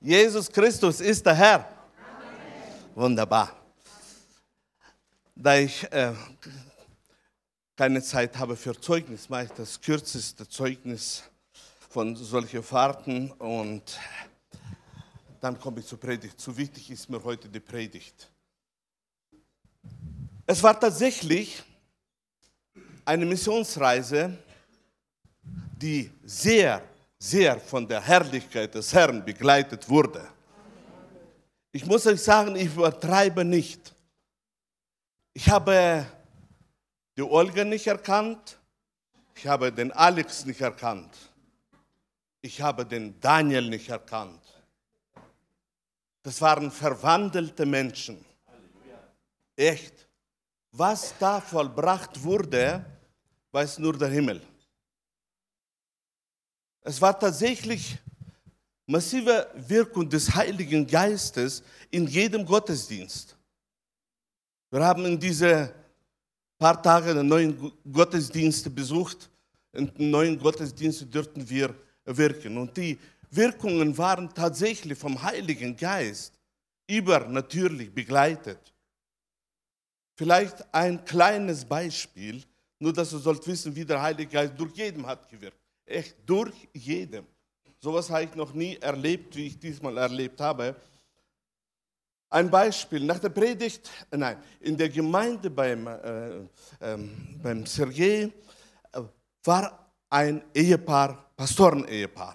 Jesus Christus ist der Herr. Amen. Wunderbar. Da ich äh, keine Zeit habe für Zeugnis, mache ich das kürzeste Zeugnis von solchen Fahrten und dann komme ich zur Predigt. Zu wichtig ist mir heute die Predigt. Es war tatsächlich eine Missionsreise, die sehr, sehr von der Herrlichkeit des Herrn begleitet wurde. Ich muss euch sagen, ich übertreibe nicht. Ich habe die Olga nicht erkannt, ich habe den Alex nicht erkannt, ich habe den Daniel nicht erkannt. Das waren verwandelte Menschen. Echt. Was da vollbracht wurde, weiß nur der Himmel. Es war tatsächlich massive Wirkung des Heiligen Geistes in jedem Gottesdienst. Wir haben in diese paar Tage den neuen Gottesdienst besucht. In den neuen Gottesdienst dürften wir wirken. Und die Wirkungen waren tatsächlich vom Heiligen Geist übernatürlich begleitet. Vielleicht ein kleines Beispiel, nur dass ihr sollt wissen, wie der Heilige Geist durch jedem hat gewirkt. Echt durch jedem. Sowas habe ich noch nie erlebt, wie ich diesmal erlebt habe. Ein Beispiel, nach der Predigt, nein, in der Gemeinde beim, äh, äh, beim Sergei äh, war ein Ehepaar, Pastoren-Ehepaar.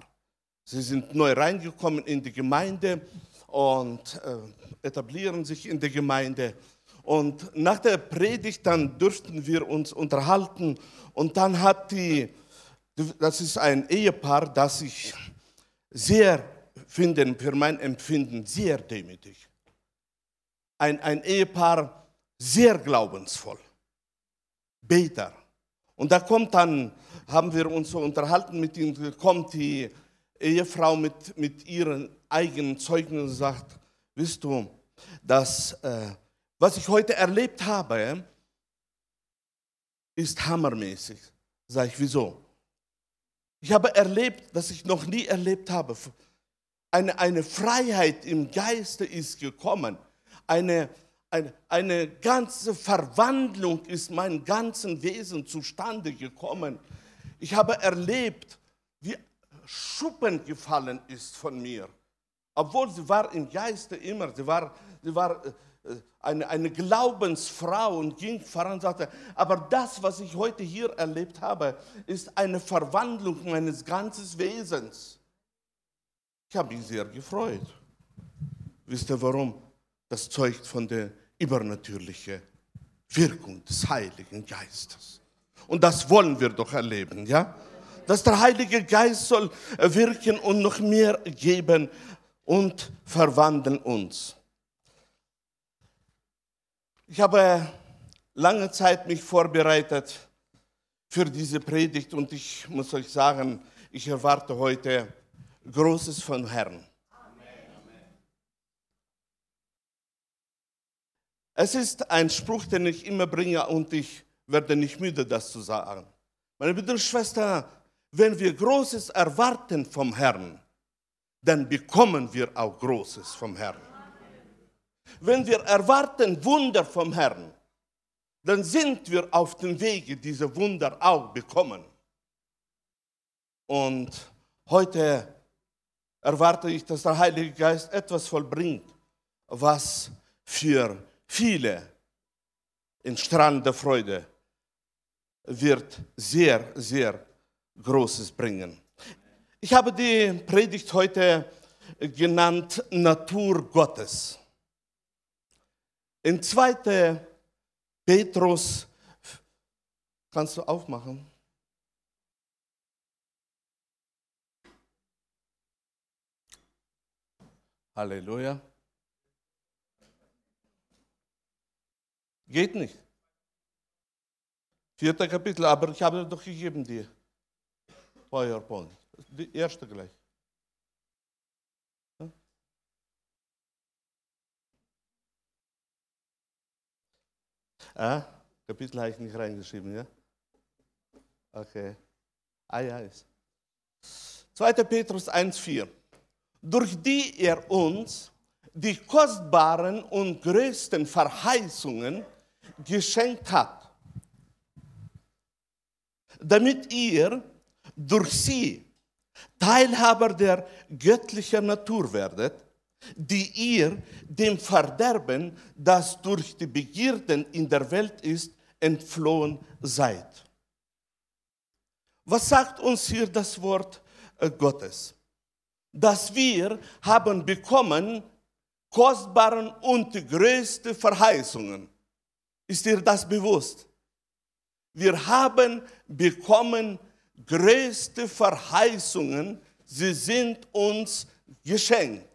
Sie sind neu reingekommen in die Gemeinde und äh, etablieren sich in der Gemeinde. Und nach der Predigt, dann durften wir uns unterhalten und dann hat die, das ist ein Ehepaar, das ich sehr finde, für mein Empfinden sehr demütig. Ein, ein Ehepaar sehr glaubensvoll, Beter. Und da kommt dann, haben wir uns so unterhalten mit ihnen, kommt die Ehefrau mit, mit ihren eigenen Zeugen und sagt, wisst du, dass äh, was ich heute erlebt habe, ist hammermäßig. Sag ich, wieso? Ich habe erlebt, dass ich noch nie erlebt habe. Eine, eine Freiheit im Geiste ist gekommen. Eine, eine, eine ganze Verwandlung ist mein ganzen Wesen zustande gekommen. Ich habe erlebt, wie Schuppen gefallen ist von mir. Obwohl sie war im Geiste immer, sie war, sie war äh, eine, eine Glaubensfrau und ging voran und sagte, aber das, was ich heute hier erlebt habe, ist eine Verwandlung meines ganzen Wesens. Ich habe mich sehr gefreut. Wisst ihr warum? Das zeugt von der übernatürlichen Wirkung des Heiligen Geistes. Und das wollen wir doch erleben, ja? Dass der Heilige Geist soll wirken und noch mehr geben und verwandeln uns. Ich habe lange Zeit mich vorbereitet für diese Predigt und ich muss euch sagen, ich erwarte heute Großes von Herrn. Es ist ein Spruch, den ich immer bringe und ich werde nicht müde, das zu sagen. Meine Brüder und Schwestern, wenn wir Großes erwarten vom Herrn, dann bekommen wir auch Großes vom Herrn. Wenn wir erwarten Wunder vom Herrn, dann sind wir auf dem Wege, diese Wunder auch bekommen. Und heute erwarte ich, dass der Heilige Geist etwas vollbringt, was für viele in strahlender Freude wird sehr, sehr Großes bringen. Ich habe die Predigt heute genannt Natur Gottes. In 2. Petrus, kannst du aufmachen? Halleluja. Geht nicht. Vierter Kapitel, aber ich habe doch gegeben dir. PowerPoint. Die erste gleich. Ah, Kapitel habe ich nicht reingeschrieben, ja? Okay. Ah ja, ist. 2. Petrus 1,4. durch die er uns die kostbaren und größten Verheißungen geschenkt hat, damit ihr durch sie Teilhaber der göttlichen Natur werdet, die ihr dem Verderben, das durch die Begierden in der Welt ist, entflohen seid. Was sagt uns hier das Wort äh, Gottes? Dass wir haben bekommen kostbaren und größte Verheißungen. Ist dir das bewusst? Wir haben bekommen größte Verheißungen, sie sind uns geschenkt.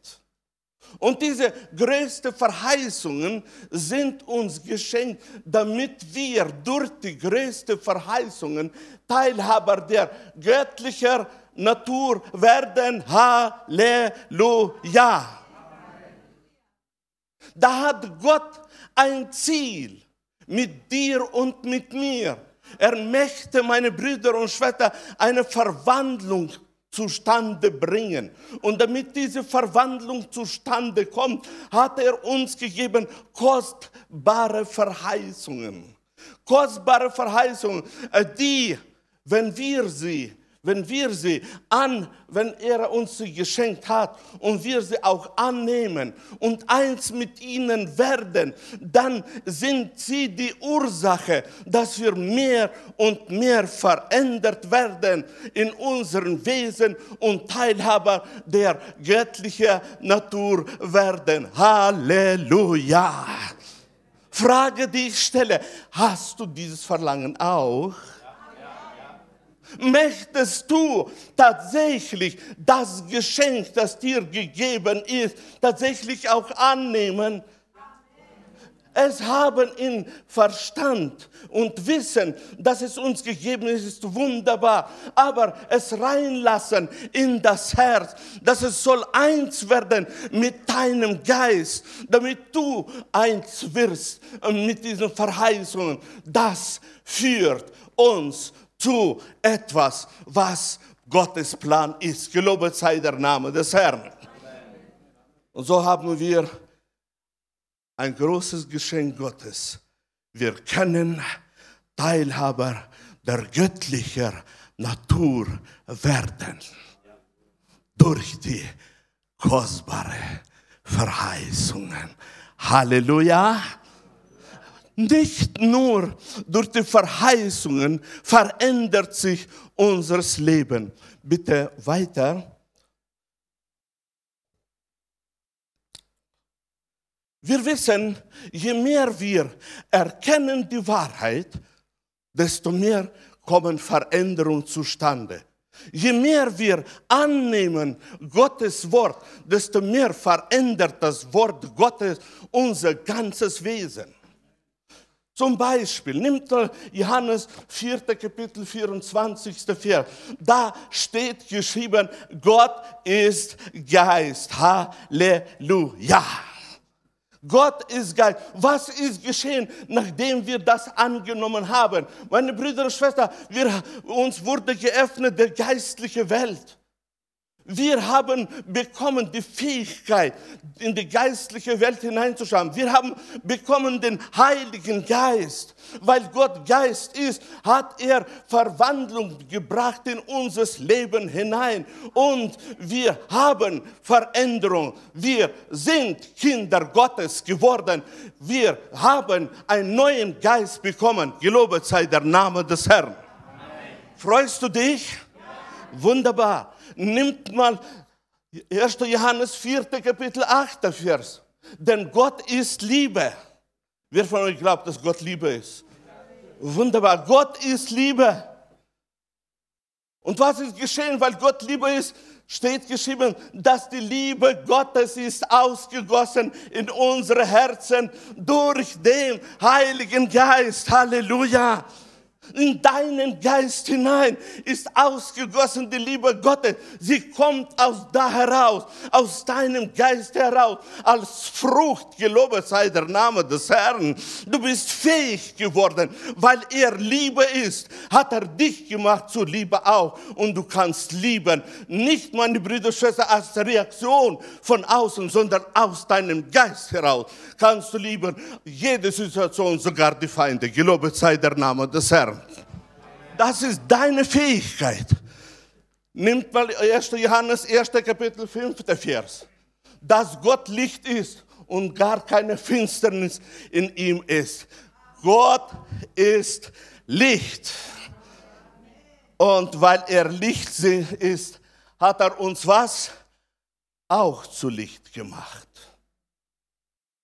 Und diese größten Verheißungen sind uns geschenkt, damit wir durch die größten Verheißungen Teilhaber der göttlichen Natur werden. Halleluja. Da hat Gott ein Ziel mit dir und mit mir. Er möchte, meine Brüder und Schwestern, eine Verwandlung zustande bringen. Und damit diese Verwandlung zustande kommt, hat er uns gegeben kostbare Verheißungen. Kostbare Verheißungen, äh, die, wenn wir sie wenn wir sie an, wenn er uns sie geschenkt hat und wir sie auch annehmen und eins mit ihnen werden, dann sind sie die Ursache, dass wir mehr und mehr verändert werden in unserem Wesen und Teilhaber der göttlichen Natur werden. Halleluja! Frage, die ich stelle, hast du dieses Verlangen auch? Möchtest du tatsächlich das Geschenk, das dir gegeben ist, tatsächlich auch annehmen? Es haben in Verstand und Wissen, dass es uns gegeben ist, ist wunderbar. Aber es reinlassen in das Herz, dass es soll eins werden mit deinem Geist, damit du eins wirst mit diesen Verheißungen. Das führt uns zu etwas, was Gottes Plan ist. Gelobet sei der Name des Herrn. Und so haben wir ein großes Geschenk Gottes. Wir können Teilhaber der göttlichen Natur werden durch die kostbare Verheißungen. Halleluja. Nicht nur durch die Verheißungen verändert sich unser Leben. Bitte weiter. Wir wissen, je mehr wir erkennen die Wahrheit, desto mehr kommen Veränderungen zustande. Je mehr wir annehmen Gottes Wort, desto mehr verändert das Wort Gottes unser ganzes Wesen. Zum Beispiel, nimmt Johannes 4. Kapitel 24. Vers. Da steht geschrieben, Gott ist Geist. Halleluja. Gott ist Geist. Was ist geschehen, nachdem wir das angenommen haben? Meine Brüder und Schwestern, wir, uns wurde geöffnet der geistliche Welt. Wir haben bekommen die Fähigkeit, in die geistliche Welt hineinzuschauen. Wir haben bekommen den Heiligen Geist. Weil Gott Geist ist, hat er Verwandlung gebracht in unser Leben hinein. Und wir haben Veränderung. Wir sind Kinder Gottes geworden. Wir haben einen neuen Geist bekommen. Gelobet sei der Name des Herrn. Amen. Freust du dich? Ja. Wunderbar nimmt mal 1. Johannes 4. Kapitel 8. Vers. Denn Gott ist Liebe. Wer von euch glaubt, dass Gott Liebe ist? Wunderbar. Gott ist Liebe. Und was ist geschehen, weil Gott Liebe ist? Steht geschrieben, dass die Liebe Gottes ist ausgegossen in unsere Herzen durch den Heiligen Geist. Halleluja. In deinen Geist hinein ist ausgegossen die Liebe Gottes. Sie kommt aus da heraus, aus deinem Geist heraus, als Frucht. Gelobet sei der Name des Herrn. Du bist fähig geworden, weil er Liebe ist, hat er dich gemacht zur Liebe auch. Und du kannst lieben, nicht meine Brüder und Schwestern als Reaktion von außen, sondern aus deinem Geist heraus kannst du lieben. Jede Situation, sogar die Feinde. Gelobet sei der Name des Herrn. Das ist deine Fähigkeit. Nimmt mal 1. Johannes 1. Kapitel 5. Vers. Dass Gott Licht ist und gar keine Finsternis in ihm ist. Gott ist Licht. Und weil er Licht ist, hat er uns was? Auch zu Licht gemacht.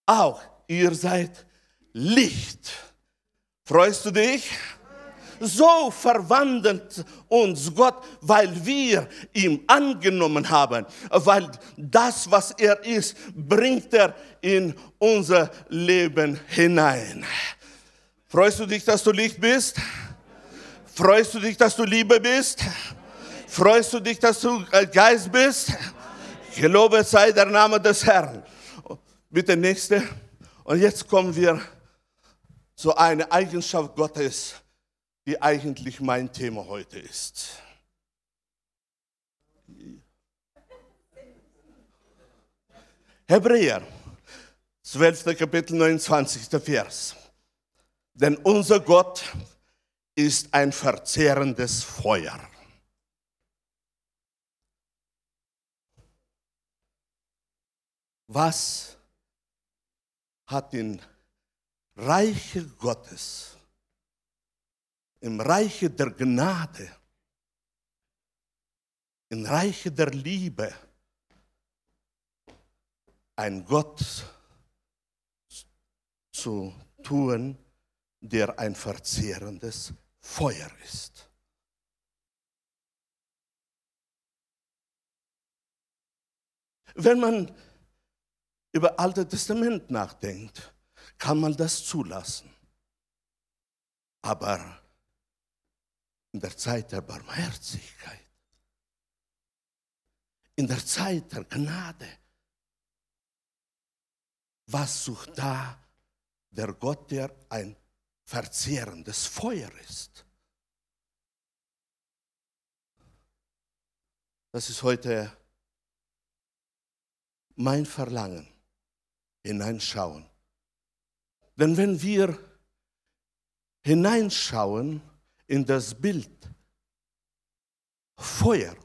Auch ihr seid Licht. Freust du dich? So verwandelt uns Gott, weil wir ihm angenommen haben, weil das, was er ist, bringt er in unser Leben hinein. Freust du dich, dass du Licht bist? Freust du dich, dass du Liebe bist? Freust du dich, dass du Geist bist? Gelobet sei der Name des Herrn. Bitte nächste. Und jetzt kommen wir zu einer Eigenschaft Gottes, die eigentlich mein Thema heute ist. Hebräer, 12. Kapitel, 29. Vers. Denn unser Gott ist ein verzehrendes Feuer. Was hat den Reiche Gottes, im Reiche der Gnade, im Reiche der Liebe, ein Gott zu tun, der ein verzehrendes Feuer ist. Wenn man über Alte Testament nachdenkt, kann man das zulassen. Aber in der Zeit der Barmherzigkeit, in der Zeit der Gnade, was sucht da der Gott, der ein verzehrendes Feuer ist? Das ist heute mein Verlangen, hineinschauen. Denn wenn wir hineinschauen in das Bild Feuer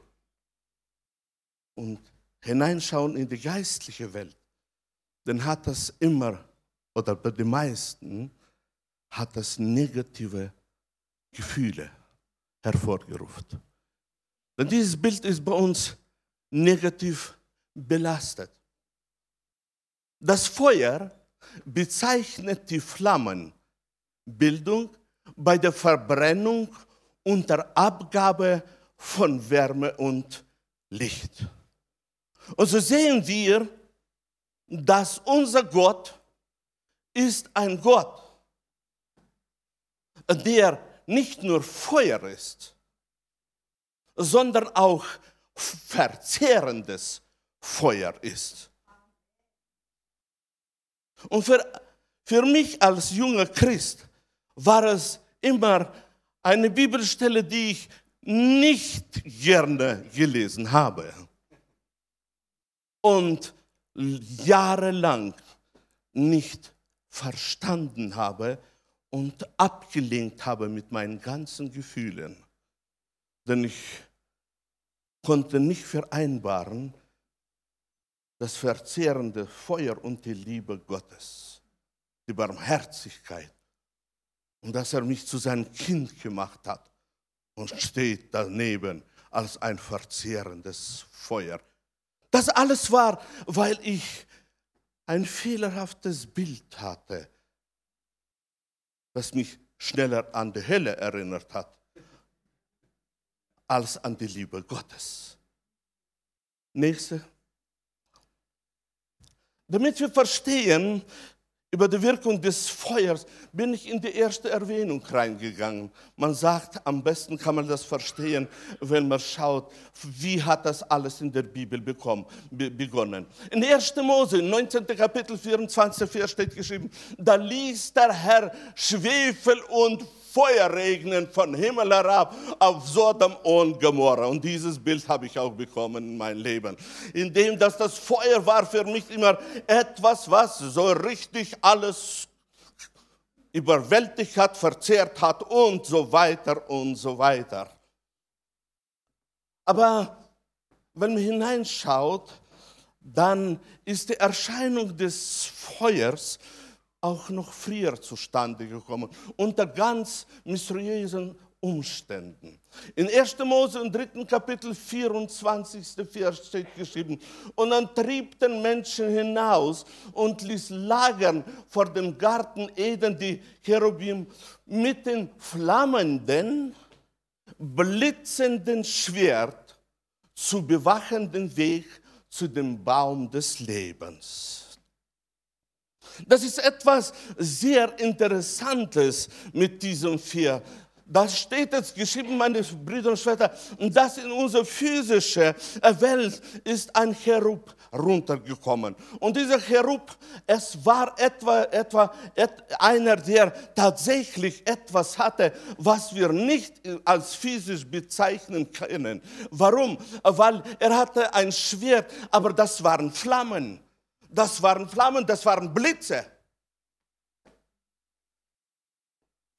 und hineinschauen in die geistliche Welt, dann hat das immer, oder bei den meisten, hat das negative Gefühle hervorgerufen. Denn dieses Bild ist bei uns negativ belastet. Das Feuer bezeichnet die Flammenbildung bei der Verbrennung unter Abgabe von Wärme und Licht. Und so sehen wir, dass unser Gott ist ein Gott, der nicht nur Feuer ist, sondern auch verzehrendes Feuer ist. Und für, für mich als junger Christ war es immer eine Bibelstelle, die ich nicht gerne gelesen habe und jahrelang nicht verstanden habe und abgelenkt habe mit meinen ganzen Gefühlen. Denn ich konnte nicht vereinbaren, das verzehrende Feuer und die Liebe Gottes, die Barmherzigkeit und dass er mich zu seinem Kind gemacht hat und steht daneben als ein verzehrendes Feuer. Das alles war, weil ich ein fehlerhaftes Bild hatte, das mich schneller an die Hölle erinnert hat, als an die Liebe Gottes. Nächste. Damit wir verstehen, über die Wirkung des Feuers bin ich in die erste Erwähnung reingegangen. Man sagt, am besten kann man das verstehen, wenn man schaut, wie hat das alles in der Bibel bekommen, begonnen. In 1. Mose, 19. Kapitel, 24. Vers steht geschrieben, da ließ der Herr Schwefel und Feuer regnen von Himmel herab auf Sodom und Gomorra. Und dieses Bild habe ich auch bekommen in meinem Leben. Indem dass das Feuer war für mich immer etwas, was so richtig alles überwältigt hat, verzehrt hat und so weiter und so weiter. Aber wenn man hineinschaut, dann ist die Erscheinung des Feuers auch noch früher zustande gekommen, unter ganz mysteriösen Umständen. In 1. Mose im 3. Kapitel 24. Vers steht geschrieben, und dann trieb den Menschen hinaus und ließ lagern vor dem Garten Eden die Cherubim mit dem flammenden, blitzenden Schwert zu bewachenden Weg zu dem Baum des Lebens. Das ist etwas sehr Interessantes mit diesem vier. Da steht jetzt geschrieben, meine Brüder und Schwestern, dass in unsere physische Welt ist ein Cherub runtergekommen. Und dieser Cherub, es war etwa, etwa einer, der tatsächlich etwas hatte, was wir nicht als physisch bezeichnen können. Warum? Weil er hatte ein Schwert, aber das waren Flammen das waren Flammen, das waren Blitze.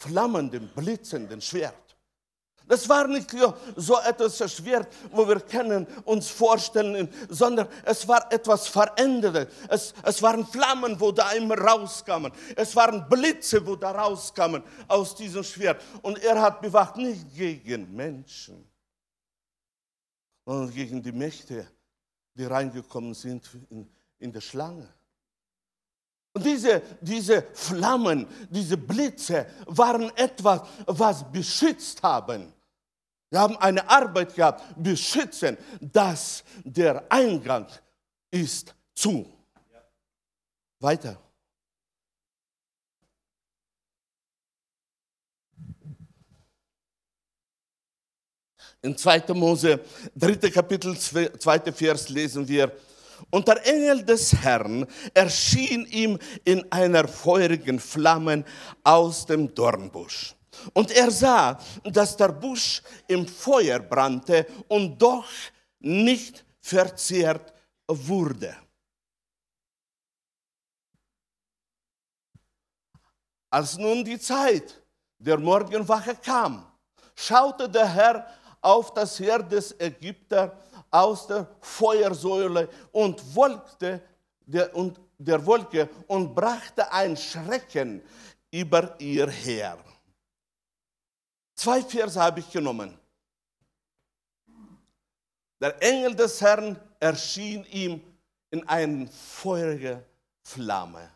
Flammenden, blitzenden Schwert. Das war nicht so etwas Schwert, wo wir kennen, uns vorstellen, sondern es war etwas Verändertes. Es, es waren Flammen, wo da immer rauskamen. Es waren Blitze, wo da rauskamen aus diesem Schwert. Und er hat bewacht nicht gegen Menschen, sondern gegen die Mächte, die reingekommen sind in, in der Schlange. Und diese, diese Flammen, diese Blitze waren etwas, was beschützt haben. Sie haben eine Arbeit gehabt, beschützen, dass der Eingang ist zu. Weiter. In 2. Mose, 3. Kapitel, 2. Vers lesen wir, und der Engel des Herrn erschien ihm in einer feurigen Flamme aus dem Dornbusch. Und er sah, dass der Busch im Feuer brannte und doch nicht verzehrt wurde. Als nun die Zeit der Morgenwache kam, schaute der Herr auf das Heer des Ägypter aus der Feuersäule und wolkte der, und der Wolke und brachte ein Schrecken über ihr her. Zwei Verse habe ich genommen. Der Engel des Herrn erschien ihm in eine feurige Flamme.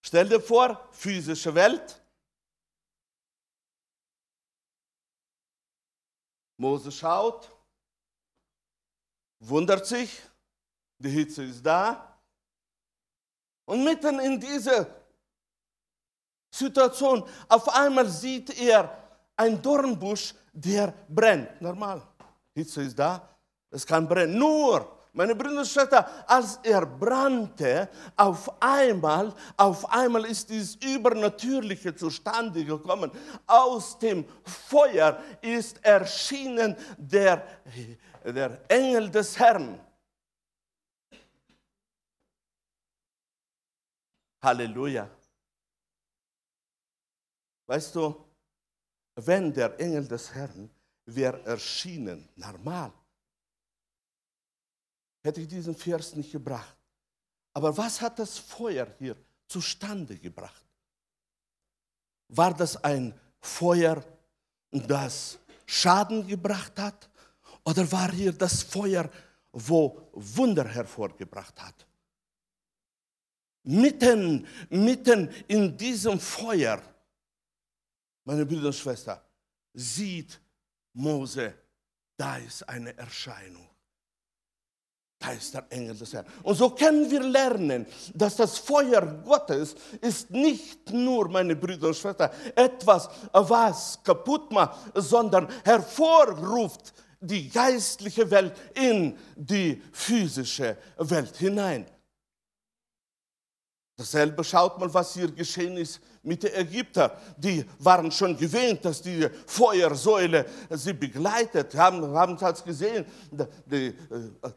Stell dir vor, physische Welt. Mose schaut, wundert sich, die Hitze ist da. Und mitten in dieser Situation, auf einmal sieht er ein Dornbusch, der brennt. Normal, Hitze ist da, es kann brennen. Nur, meine Brüder und Schwestern, als er brannte, auf einmal, auf einmal ist dieses Übernatürliche zustande gekommen. Aus dem Feuer ist erschienen der der Engel des Herrn. Halleluja. Weißt du, wenn der Engel des Herrn wäre erschienen, normal, hätte ich diesen Vers nicht gebracht. Aber was hat das Feuer hier zustande gebracht? War das ein Feuer, das Schaden gebracht hat? Oder war hier das Feuer, wo Wunder hervorgebracht hat? Mitten, mitten in diesem Feuer, meine Brüder und Schwestern, sieht Mose, da ist eine Erscheinung. da ist der Engel des Herrn. Und so können wir lernen, dass das Feuer Gottes ist nicht nur, meine Brüder und Schwestern, etwas, was kaputt macht, sondern hervorruft die geistliche Welt in die physische Welt hinein. Dasselbe schaut mal, was hier geschehen ist mit den Ägyptern. Die waren schon gewöhnt, dass die Feuersäule sie begleitet, haben, haben es gesehen, äh,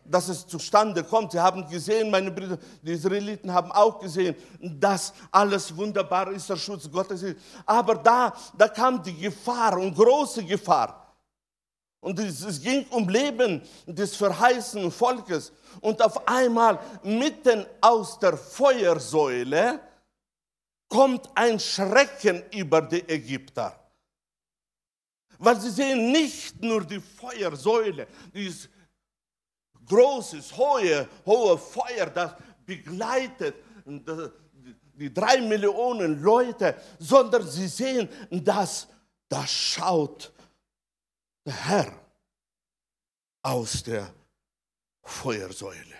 dass es zustande kommt. Sie haben gesehen, meine Brüder, die Israeliten haben auch gesehen, dass alles wunderbar ist, der Schutz Gottes ist. Aber da, da kam die Gefahr und große Gefahr. Und es ging um Leben des verheißenen Volkes. Und auf einmal mitten aus der Feuersäule kommt ein Schrecken über die Ägypter. Weil sie sehen nicht nur die Feuersäule, dieses großes, hohe, hohe Feuer, das begleitet die drei Millionen Leute, sondern sie sehen, dass da schaut der Herr aus der Feuersäule.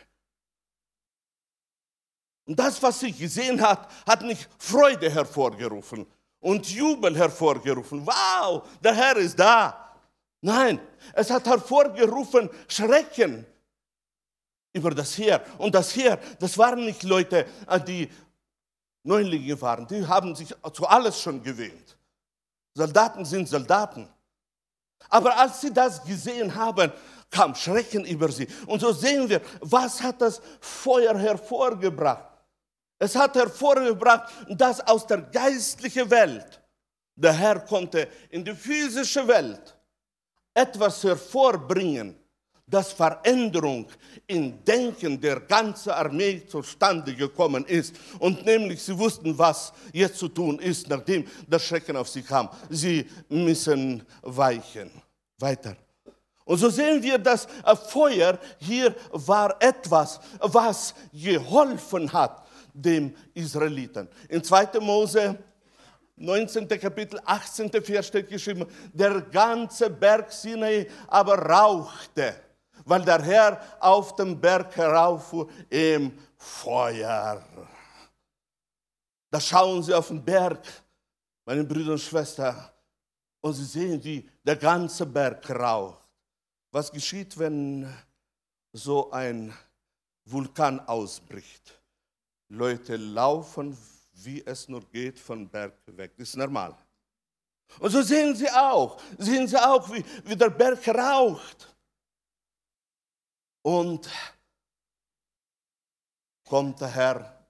Und das, was sie gesehen hat, hat nicht Freude hervorgerufen und Jubel hervorgerufen. Wow, der Herr ist da. Nein, es hat hervorgerufen Schrecken über das Heer. Und das Heer, das waren nicht Leute, äh, die Neulinge waren. Die haben sich zu alles schon gewöhnt. Soldaten sind Soldaten. Aber als sie das gesehen haben, kam Schrecken über sie. Und so sehen wir, was hat das Feuer hervorgebracht? Es hat hervorgebracht, dass aus der geistlichen Welt der Herr konnte in die physische Welt etwas hervorbringen, das Veränderung im Denken der ganzen Armee zustande gekommen ist. Und nämlich sie wussten, was jetzt zu tun ist, nachdem der Schrecken auf sie kam. Sie müssen weichen. Weiter. Und so sehen wir, dass Feuer hier war etwas, was geholfen hat dem Israeliten. In 2. Mose 19. Kapitel, 18. Vers steht geschrieben, der ganze Berg Sinai aber rauchte, weil der Herr auf dem Berg herauffuhr im Feuer. Da schauen sie auf den Berg, meine Brüder und Schwestern, und sie sehen, wie der ganze Berg raucht. Was geschieht, wenn so ein Vulkan ausbricht? Leute laufen, wie es nur geht, von Berg weg. Das ist normal. Und so sehen sie auch, sehen sie auch, wie, wie der Berg raucht. Und kommt der Herr.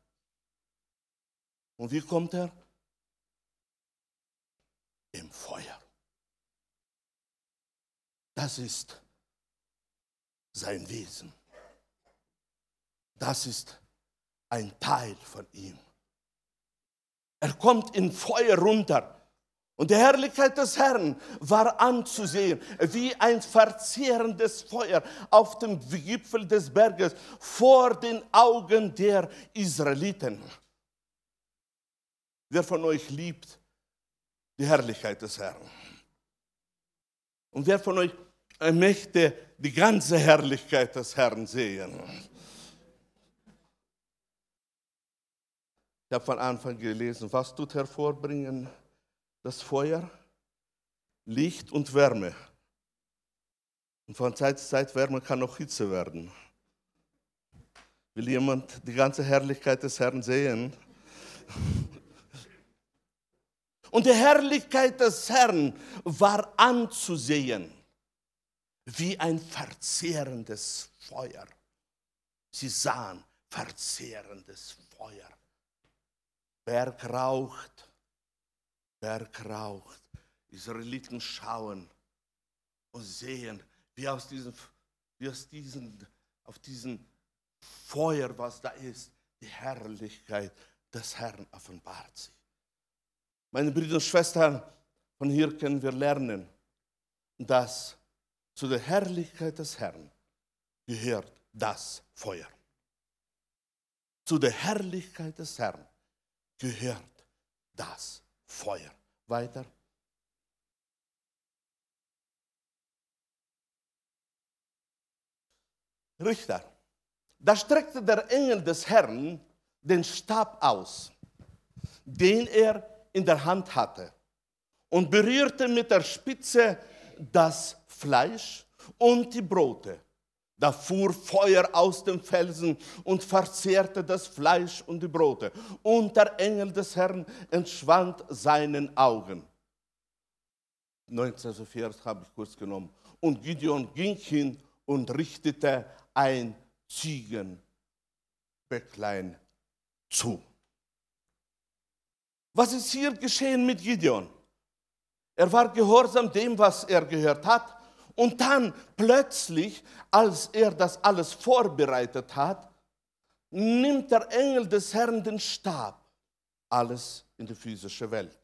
Und wie kommt er? Im Feuer. Das ist sein Wesen. Das ist ein Teil von ihm. Er kommt in Feuer runter. Und die Herrlichkeit des Herrn war anzusehen, wie ein verzehrendes Feuer auf dem Gipfel des Berges vor den Augen der Israeliten. Wer von euch liebt die Herrlichkeit des Herrn? Und wer von euch möchte die ganze Herrlichkeit des Herrn sehen? Ich habe von Anfang gelesen, was tut hervorbringen das Feuer? Licht und Wärme. Und von Zeit zu Zeit Wärme kann auch Hitze werden. Will jemand die ganze Herrlichkeit des Herrn sehen? Und die Herrlichkeit des Herrn war anzusehen wie ein verzehrendes Feuer. Sie sahen verzehrendes Feuer. Berg raucht, Berg raucht. Israeliten schauen und sehen, wie aus diesem, wie aus diesem, auf diesem Feuer, was da ist, die Herrlichkeit des Herrn offenbart sich. Meine Brüder und Schwestern, von hier können wir lernen, dass zu der Herrlichkeit des Herrn gehört das Feuer. Zu der Herrlichkeit des Herrn gehört das Feuer. Weiter. Richter. Da streckte der Engel des Herrn den Stab aus, den er in der Hand hatte, und berührte mit der Spitze das Fleisch und die Brote. Da fuhr Feuer aus dem Felsen und verzehrte das Fleisch und die Brote. Und der Engel des Herrn entschwand seinen Augen. 19. Vers habe ich kurz genommen. Und Gideon ging hin und richtete ein Ziegenbäcklein zu. Was ist hier geschehen mit Gideon? Er war gehorsam dem, was er gehört hat. Und dann plötzlich, als er das alles vorbereitet hat, nimmt der Engel des Herrn den Stab. Alles in die physische Welt.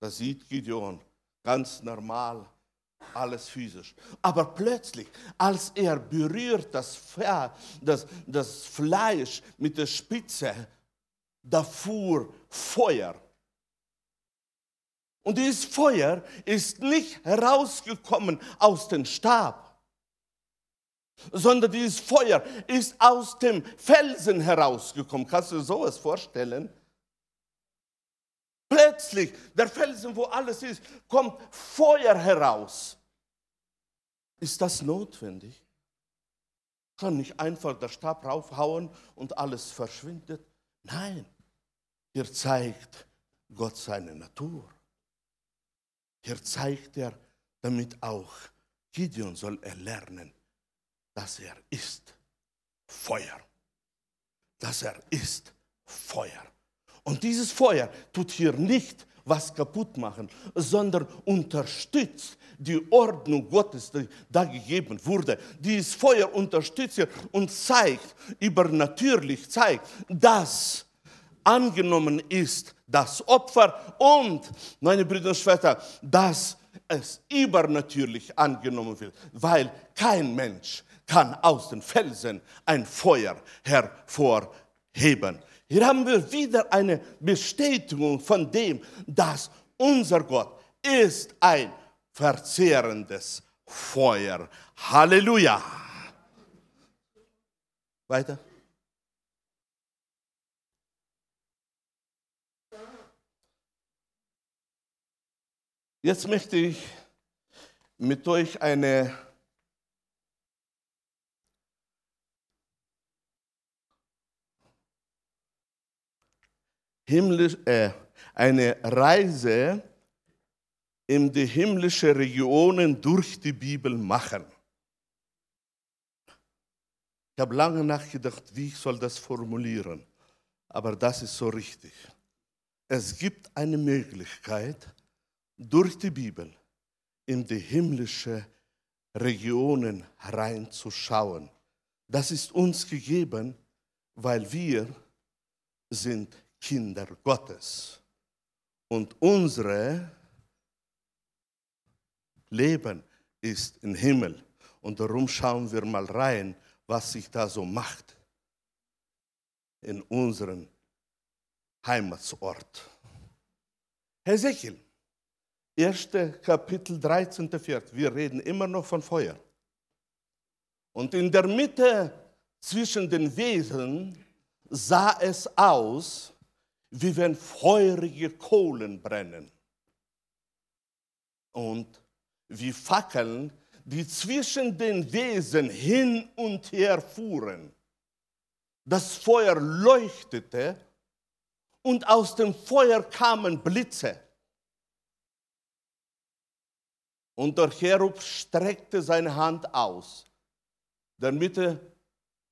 Da sieht Gideon ganz normal, alles physisch. Aber plötzlich, als er berührt das, das, das Fleisch mit der Spitze, da fuhr Feuer und dieses Feuer ist nicht herausgekommen aus dem Stab, sondern dieses Feuer ist aus dem Felsen herausgekommen. Kannst du dir sowas vorstellen? Plötzlich, der Felsen, wo alles ist, kommt Feuer heraus. Ist das notwendig? Kann nicht einfach der Stab raufhauen und alles verschwindet? Nein, hier zeigt Gott seine Natur. Hier zeigt er damit auch, Gideon soll erlernen, dass er ist Feuer. Dass er ist Feuer. Und dieses Feuer tut hier nicht was kaputt machen, sondern unterstützt die Ordnung Gottes, die da gegeben wurde. Dieses Feuer unterstützt und zeigt, übernatürlich zeigt, dass angenommen ist das Opfer und, meine Brüder und Schwestern, dass es übernatürlich angenommen wird, weil kein Mensch kann aus den Felsen ein Feuer hervorheben. Hier haben wir wieder eine Bestätigung von dem, dass unser Gott ist ein verzehrendes Feuer. Halleluja. Weiter. Jetzt möchte ich mit euch eine himmlisch, äh, eine Reise in die himmlische Regionen durch die Bibel machen. Ich habe lange nachgedacht, wie ich soll das formulieren, aber das ist so richtig. Es gibt eine Möglichkeit, durch die Bibel in die himmlische Regionen hereinzuschauen. Das ist uns gegeben, weil wir sind Kinder Gottes. Und unsere Leben ist im Himmel. Und darum schauen wir mal rein, was sich da so macht in unserem Heimatsort. Hesekiel 1. Kapitel 13. Vers. Wir reden immer noch von Feuer. Und in der Mitte zwischen den Wesen sah es aus, wie wenn feurige Kohlen brennen. Und wie Fackeln, die zwischen den Wesen hin und her fuhren. Das Feuer leuchtete und aus dem Feuer kamen Blitze. Und der Cherub streckte seine Hand aus, der Mitte,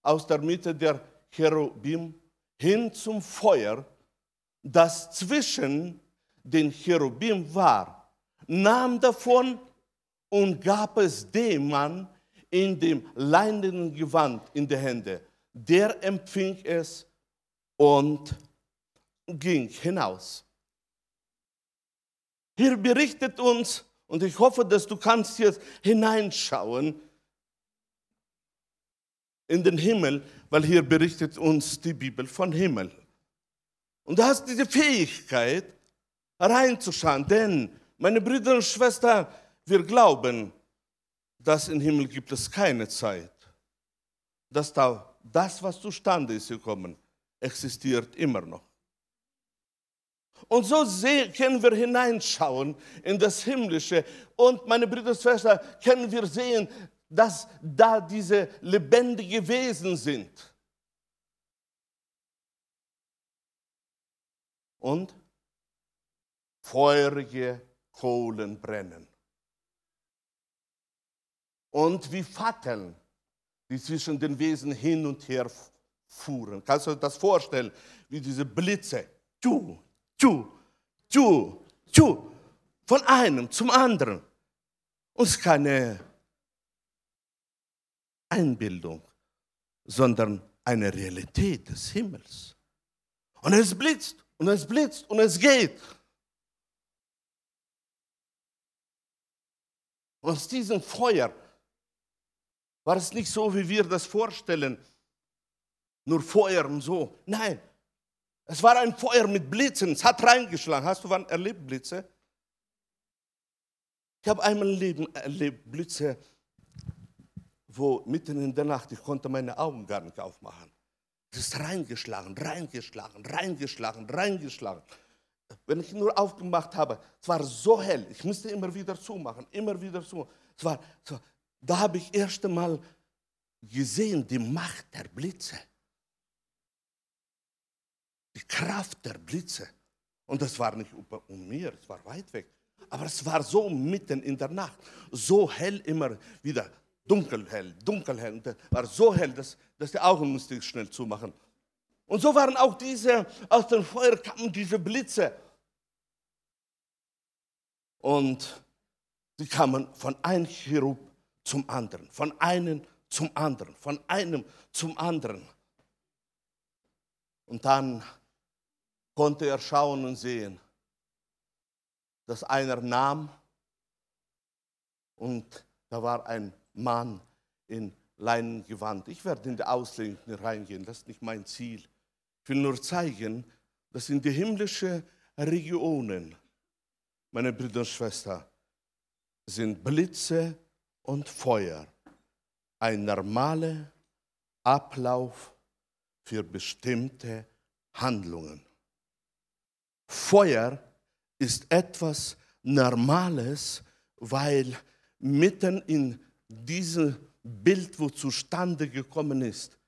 aus der Mitte der Cherubim hin zum Feuer, das zwischen den Cherubim war, nahm davon und gab es dem Mann in dem leinenen Gewand in die Hände. Der empfing es und ging hinaus. Hier berichtet uns und ich hoffe, dass du kannst jetzt hineinschauen in den Himmel, weil hier berichtet uns die Bibel von Himmel. Und du hast diese Fähigkeit, reinzuschauen. Denn, meine Brüder und Schwestern, wir glauben, dass im Himmel gibt es keine Zeit. Dass da das, was zustande ist gekommen, existiert immer noch. Und so können wir hineinschauen in das Himmlische. Und meine Brüder und Schwestern, können wir sehen, dass da diese lebendigen Wesen sind. Und feurige Kohlen brennen. Und wie Fackeln, die zwischen den Wesen hin und her fuhren. Kannst du dir das vorstellen, wie diese Blitze, tschu, tschu, tschu, tschu, von einem zum anderen. Und es ist keine Einbildung, sondern eine Realität des Himmels. Und es blitzt und es blitzt und es geht. Aus diesem Feuer war es nicht so, wie wir das vorstellen, nur Feuer und so. Nein, es war ein Feuer mit Blitzen, es hat reingeschlagen. Hast du wann erlebt Blitze? Ich habe einmal erlebt Blitze, wo mitten in der Nacht, ich konnte meine Augen gar nicht aufmachen. Es ist reingeschlagen, reingeschlagen, reingeschlagen, reingeschlagen. Wenn ich nur aufgemacht habe, es war so hell, ich musste immer wieder zumachen, immer wieder zu. Es war, es war, da habe ich erst einmal gesehen die Macht der Blitze, die Kraft der Blitze. Und das war nicht um mir, es war weit weg. Aber es war so mitten in der Nacht, so hell immer wieder dunkelhell, dunkelhell. Und das war so hell, dass, dass die Augen musste ich schnell zumachen. Und so waren auch diese, aus dem Feuer kamen diese Blitze. Und sie kamen von einem Cherub zum anderen, von einem zum anderen, von einem zum anderen. Und dann konnte er schauen und sehen, dass einer nahm und da war ein Mann in Leinengewand. Ich werde in die Auslegung reingehen, das ist nicht mein Ziel. Ich will nur zeigen, dass in die himmlischen Regionen, meine Brüder und Schwestern, sind Blitze und Feuer ein normaler Ablauf für bestimmte Handlungen. Feuer ist etwas Normales, weil mitten in dieses Bild, wo zustande gekommen ist,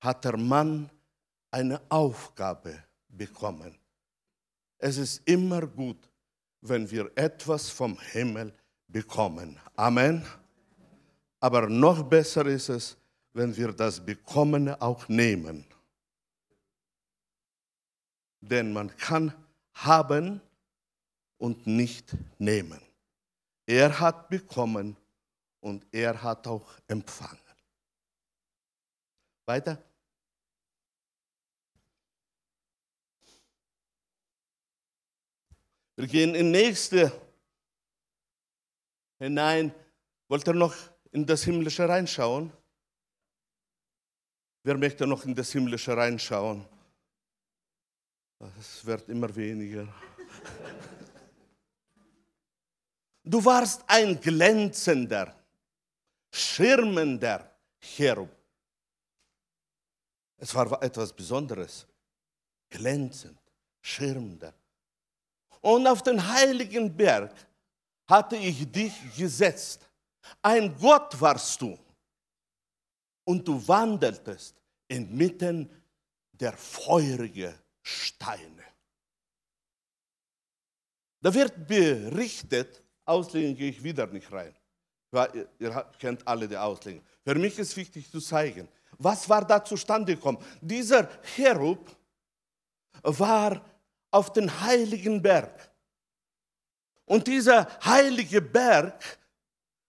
hat der Mann eine Aufgabe bekommen. Es ist immer gut, wenn wir etwas vom Himmel bekommen. Amen. Aber noch besser ist es, wenn wir das Bekommene auch nehmen. Denn man kann haben und nicht nehmen. Er hat bekommen und er hat auch empfangen. Weiter. Wir gehen in nächste hinein. Wollt ihr noch in das Himmlische reinschauen? Wer möchte noch in das Himmlische reinschauen? Es wird immer weniger. Du warst ein glänzender, schirmender Cherub. Es war etwas Besonderes. Glänzend, schirmender. Und auf den heiligen Berg hatte ich dich gesetzt. Ein Gott warst du. Und du wandeltest inmitten der feurigen Steine. Da wird berichtet, Auslegen gehe ich wieder nicht rein. Ihr kennt alle die Auslegung. Für mich ist wichtig zu zeigen, was war da zustande gekommen. Dieser Cherub war auf den heiligen Berg. Und dieser heilige Berg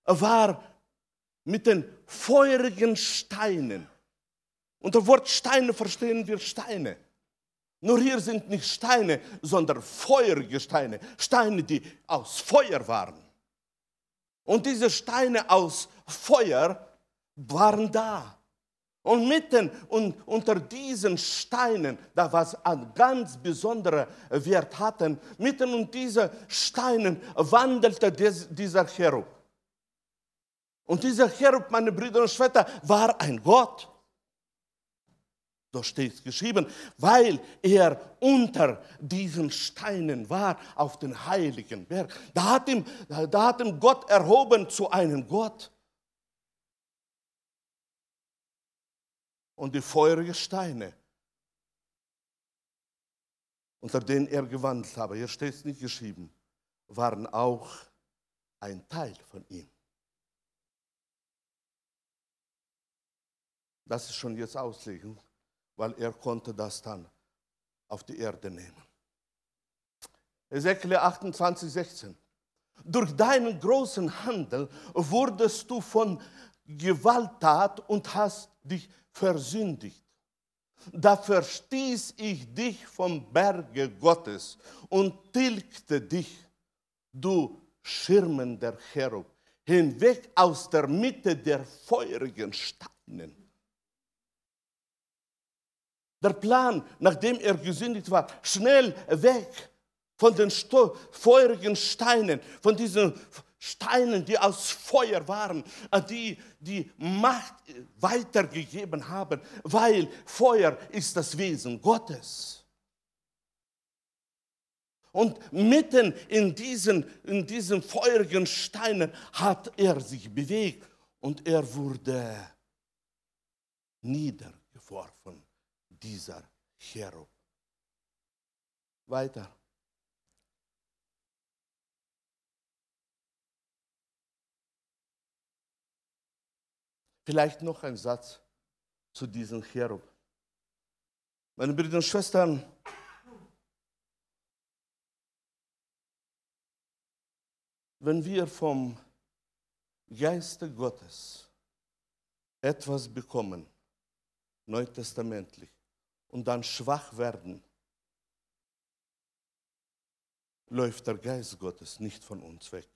war mit den feurigen Steinen. Unter Wort Steine verstehen wir Steine. Nur hier sind nicht Steine, sondern feurige Steine. Steine, die aus Feuer waren. Und diese Steine aus Feuer waren da. Und mitten und unter diesen Steinen, da was ein ganz besonderer Wert hatten, mitten unter diesen Steinen wandelte dieser Cherub. Und dieser Cherub, meine Brüder und Schwestern, war ein Gott. So steht es geschrieben, weil er unter diesen Steinen war auf den heiligen Berg. Da hat ihm, da hat ihm Gott erhoben zu einem Gott. Und die feurigen Steine, unter denen er gewandelt habe, hier steht es nicht geschrieben, waren auch ein Teil von ihm. Das ist schon jetzt Auslegung weil er konnte das dann auf die Erde nehmen. Ezekiel 28, 16. Durch deinen großen Handel wurdest du von Gewalttat und hast dich versündigt. Da verstieß ich dich vom Berge Gottes und tilgte dich, du schirmender Cherub, hinweg aus der Mitte der feurigen Steinen. Der Plan, nachdem er gesündigt war, schnell weg von den feurigen Steinen, von diesen Steinen, die aus Feuer waren, äh, die die Macht weitergegeben haben, weil Feuer ist das Wesen Gottes. Und mitten in diesen, in diesen feurigen Steinen hat er sich bewegt und er wurde niedergeworfen dieser Cherub. Weiter. Vielleicht noch ein Satz zu diesem Cherub. Meine Brüder und Schwestern, wenn wir vom Geiste Gottes etwas bekommen, neutestamentlich, und dann schwach werden, läuft der Geist Gottes nicht von uns weg.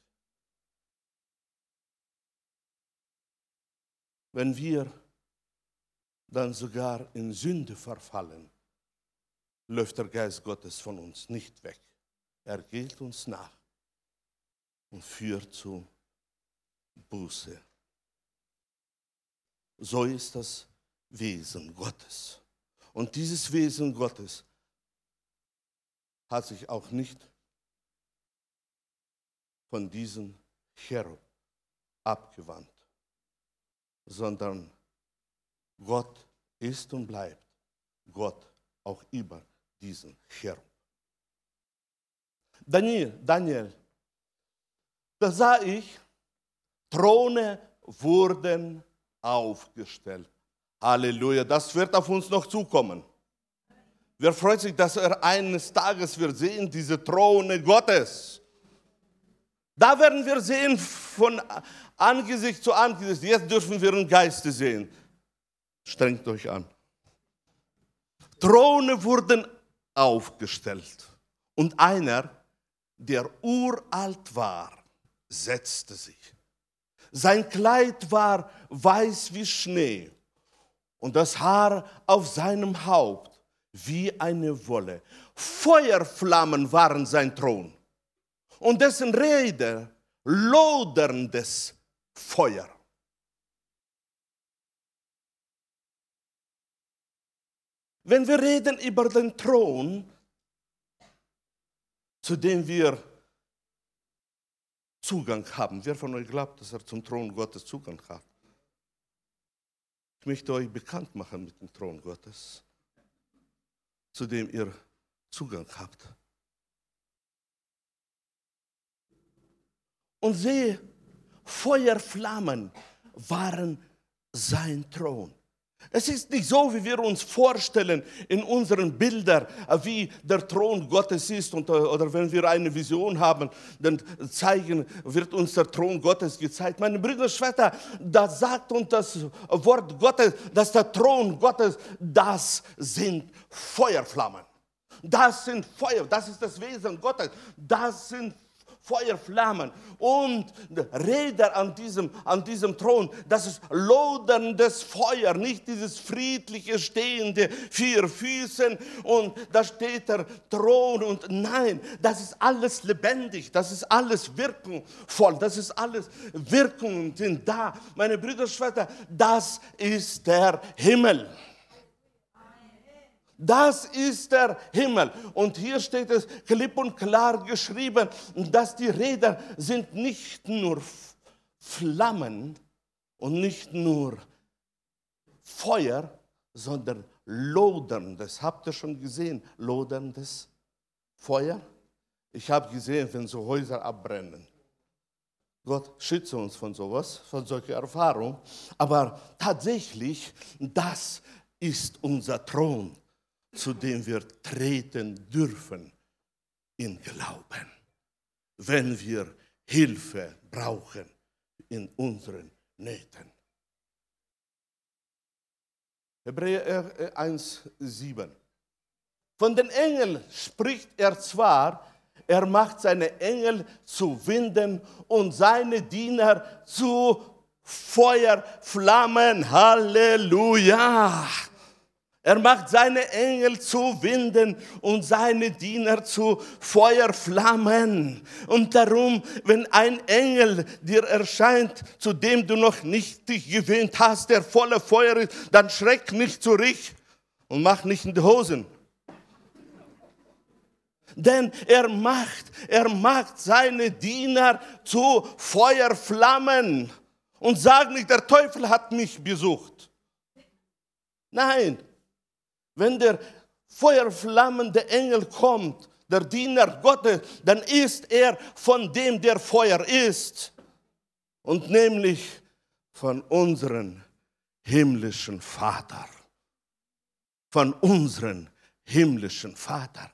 Wenn wir dann sogar in Sünde verfallen, läuft der Geist Gottes von uns nicht weg. Er geht uns nach und führt zu Buße. So ist das Wesen Gottes. Und dieses Wesen Gottes hat sich auch nicht von diesem Cherub abgewandt, sondern Gott ist und bleibt Gott auch über diesen Cherub. Daniel, Daniel, da sah ich, Throne wurden aufgestellt. Halleluja, das wird auf uns noch zukommen. Wer freut sich, dass er eines Tages wird sehen, diese Throne Gottes. Da werden wir sehen von Angesicht zu Angesicht. Jetzt dürfen wir einen Geiste sehen. Strengt euch an. Throne wurden aufgestellt und einer, der uralt war, setzte sich. Sein Kleid war weiß wie Schnee und das Haar auf seinem Haupt wie eine Wolle. Feuerflammen waren sein Thron und dessen Rede loderndes Feuer. Wenn wir reden über den Thron, zu dem wir Zugang haben, wer von euch glaubt, dass er zum Thron Gottes Zugang hat? Ich möchte euch bekannt machen mit dem Thron Gottes, zu dem ihr Zugang habt. Und sehe, Feuerflammen waren sein Thron. Es ist nicht so, wie wir uns vorstellen in unseren Bildern, äh, wie der Thron Gottes ist. Und, äh, oder wenn wir eine Vision haben, dann zeigen, wird uns der Thron Gottes gezeigt. Meine Brüder und Schwestern, da sagt uns das Wort Gottes, dass der Thron Gottes, das sind Feuerflammen. Das sind Feuer, das ist das Wesen Gottes. Das sind Feuerflammen und Räder an diesem, an diesem Thron. Das ist loderndes Feuer, nicht dieses friedliche stehende vier Füßen und da steht der Thron und nein, das ist alles lebendig, das ist alles wirkungsvoll, das ist alles Wirkungen sind da. Meine Brüder und Schwestern, das ist der Himmel. Das ist der Himmel. Und hier steht es klipp und klar geschrieben, dass die Räder sind nicht nur Flammen und nicht nur Feuer, sondern loderndes. Habt ihr schon gesehen, loderndes Feuer? Ich habe gesehen, wenn so Häuser abbrennen. Gott schütze uns von sowas, von solcher Erfahrung. Aber tatsächlich, das ist unser Thron, zu dem wir treten dürfen in Glauben, wenn wir Hilfe brauchen in unseren Nöten. Hebräer 1, 7. Von den Engeln spricht er zwar, er macht seine Engel zu Winden und seine Diener zu Feuerflammen. Halleluja! Er macht seine Engel zu Winden und seine Diener zu Feuerflammen. Und darum, wenn ein Engel dir erscheint, zu dem du noch nicht dich gewöhnt hast, der voller Feuer ist, dann schreck nicht zurück und mach nicht in die Hosen. Denn er macht, er macht seine Diener zu Feuerflammen und sagt nicht, der Teufel hat mich besucht. Nein, wenn der feuerflammende Engel kommt, der Diener Gottes, dann ist er von dem, der Feuer ist. Und nämlich von unserem himmlischen Vater. Von unserem himmlischen Vater.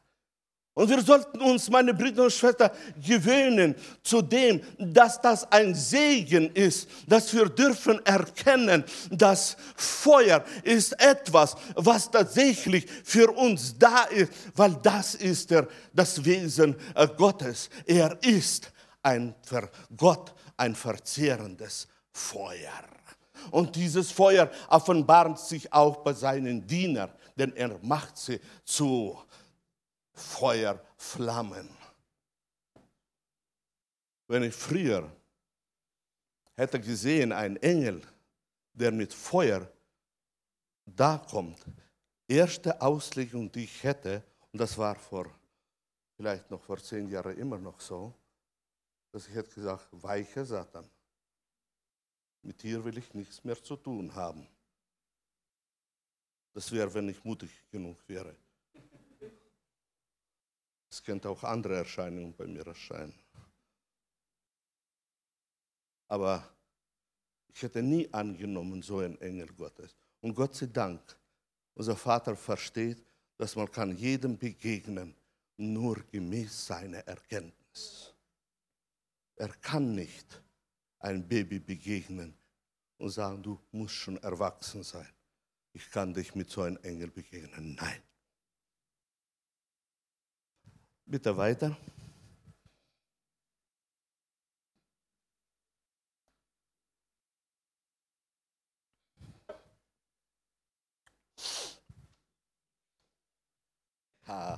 Und wir sollten uns, meine Brüder und Schwestern, gewöhnen zu dem, dass das ein Segen ist, dass wir dürfen erkennen, dass Feuer ist etwas, was tatsächlich für uns da ist, weil das ist der, das Wesen äh, Gottes. Er ist ein für Gott ein verzehrendes Feuer. Und dieses Feuer offenbart sich auch bei seinen Dienern, denn er macht sie zu Feuerflammen. Wenn ich früher hätte gesehen, einen Engel, der mit Feuer da kommt, erste Auslegung, die ich hätte, und das war vor vielleicht noch vor zehn Jahren immer noch so, dass ich hätte gesagt, weiche Satan, mit dir will ich nichts mehr zu tun haben. Das wäre, wenn ich mutig genug wäre. Es könnte auch andere Erscheinungen bei mir erscheinen. Aber ich hätte nie angenommen, so ein Engel Gottes. Und Gott sei Dank, unser Vater versteht, dass man kann jedem begegnen, nur gemäß seiner Erkenntnis. Er kann nicht ein Baby begegnen und sagen, du musst schon erwachsen sein. Ich kann dich mit so einem Engel begegnen. Nein. Bitte weiter.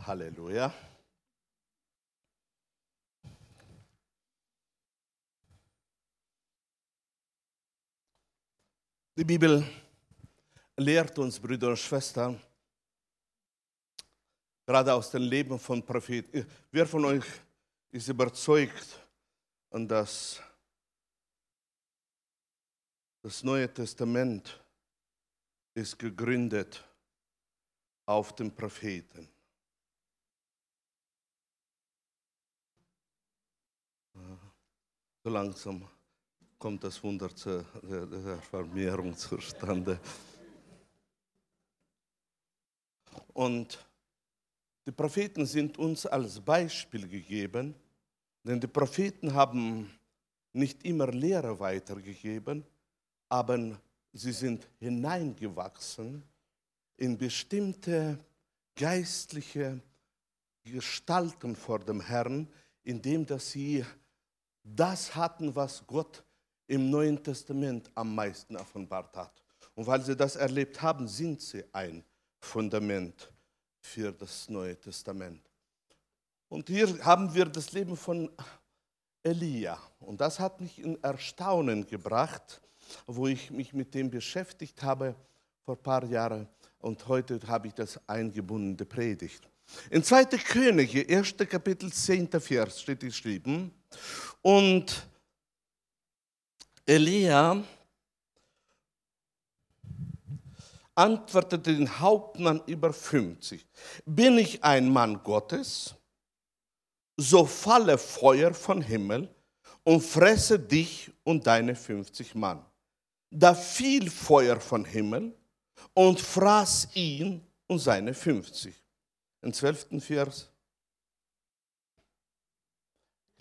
Halleluja. Die Bibel lehrt uns, Brüder und Schwestern, gerade aus dem Leben von Propheten. Wer von euch ist überzeugt, dass das Neue Testament ist gegründet auf den Propheten? So langsam kommt das Wunder der Vermehrung zustande. Und die Propheten sind uns als Beispiel gegeben, denn die Propheten haben nicht immer Lehre weitergegeben, aber sie sind hineingewachsen in bestimmte geistliche Gestalten vor dem Herrn, indem dass sie das hatten, was Gott im Neuen Testament am meisten offenbart hat. Und weil sie das erlebt haben, sind sie ein Fundament für das Neue Testament. Und hier haben wir das Leben von Elia. Und das hat mich in Erstaunen gebracht, wo ich mich mit dem beschäftigt habe vor ein paar Jahren, Und heute habe ich das eingebundene Predigt. In 2. Könige, 1. Kapitel, 10. Vers steht geschrieben. Und Elia antwortete den Hauptmann über 50. Bin ich ein Mann Gottes, so falle Feuer vom Himmel und fresse dich und deine 50 Mann. Da fiel Feuer vom Himmel und fraß ihn und seine 50. Im zwölften Vers.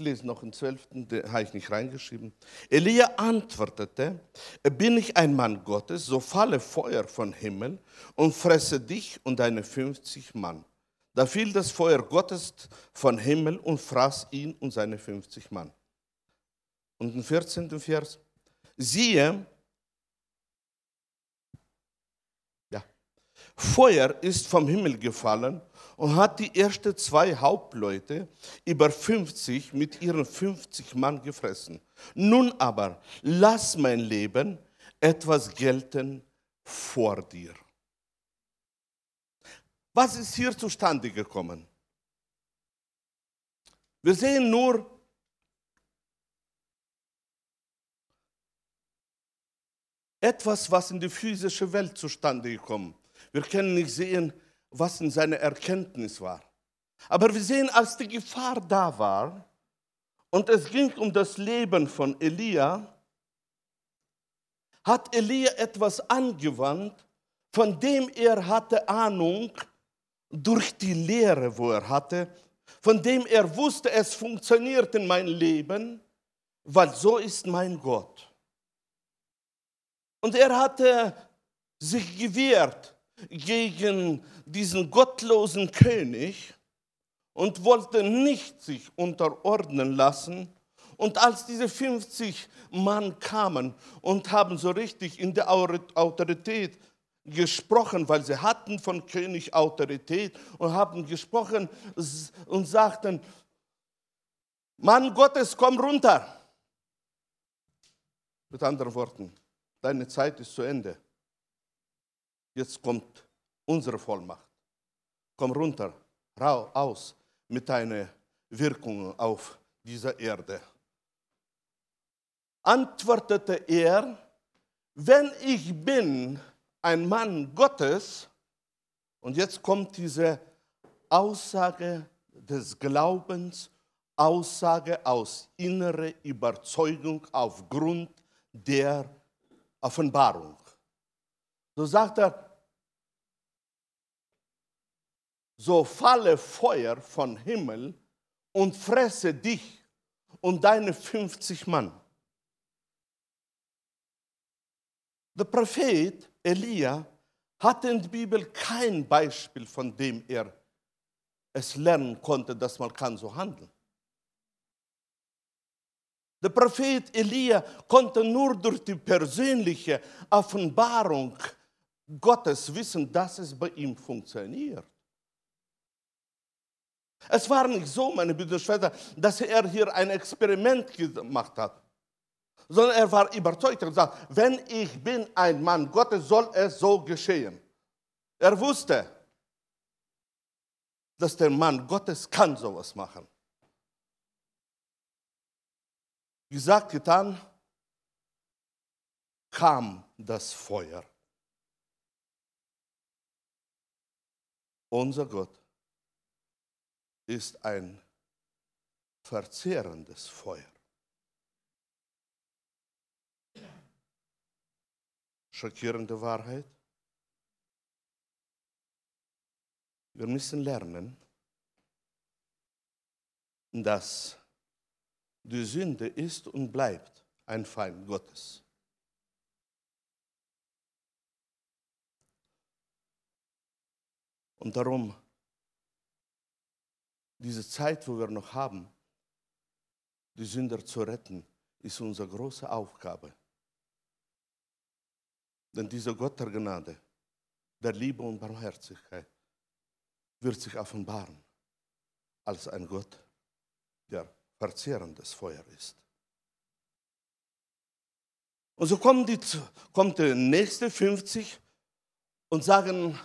Lese noch im zwölften, den habe ich nicht reingeschrieben. Elia antwortete, bin ich ein Mann Gottes, so falle Feuer vom Himmel und fresse dich und deine 50 Mann. Da fiel das Feuer Gottes vom Himmel und fraß ihn und seine 50 Mann. Und im 14. Vers, siehe, ja, Feuer ist vom Himmel gefallen und hat die ersten zwei Hauptleute über 50 mit ihren 50 Mann gefressen. Nun aber, lass mein Leben etwas gelten vor dir. Was ist hier zustande gekommen? Wir sehen nur, etwas, was in die physische Welt zustande gekommen. Wir können nicht sehen, was in seiner Erkenntnis war. Aber wir sehen, als die Gefahr da war und es ging um das Leben von Elia, hat Elia etwas angewandt, von dem er hatte Ahnung, durch die Lehre, wo er hatte, von dem er wusste, es funktioniert in meinem Leben, weil so ist mein Gott. Und er hatte sich gewehrt gegen diesen gottlosen König und wollte nicht sich unterordnen lassen. Und als diese 50 Mann kamen und haben so richtig in der Autorität gesprochen, weil sie hatten von König Autorität und haben gesprochen und sagten, Mann Gottes, komm runter. Mit anderen Worten, deine Zeit ist zu Ende. Jetzt kommt unsere Vollmacht. Komm runter, raus mit deiner Wirkung auf dieser Erde. Antwortete er, wenn ich bin, ein Mann Gottes, und jetzt kommt diese Aussage des Glaubens, Aussage aus innerer Überzeugung aufgrund der Offenbarung. So sagt er, so falle Feuer von Himmel und fresse dich und deine 50 Mann. Der Prophet Elia hatte in der Bibel kein Beispiel, von dem er es lernen konnte, dass man kann so handeln. Der Prophet Elia konnte nur durch die persönliche Offenbarung Gottes wissen, dass es bei ihm funktioniert. Es war nicht so, meine Brüder und Schwestern, dass er hier ein Experiment gemacht hat sondern er war überzeugt und sagt, wenn ich bin ein Mann Gottes, soll es so geschehen. Er wusste, dass der Mann Gottes kann sowas machen. Gesagt, getan, kam das Feuer. Unser Gott ist ein verzehrendes Feuer. schockierende Wahrheit. Wir müssen lernen, dass die Sünde ist und bleibt ein Feind Gottes. Und darum, diese Zeit, wo wir noch haben, die Sünder zu retten, ist unsere große Aufgabe. Denn dieser Gott der Gnade, der Liebe und Barmherzigkeit, wird sich offenbaren als ein Gott, der verzehrendes Feuer ist. Und so kommen die, kommt der nächste 50 und sagen,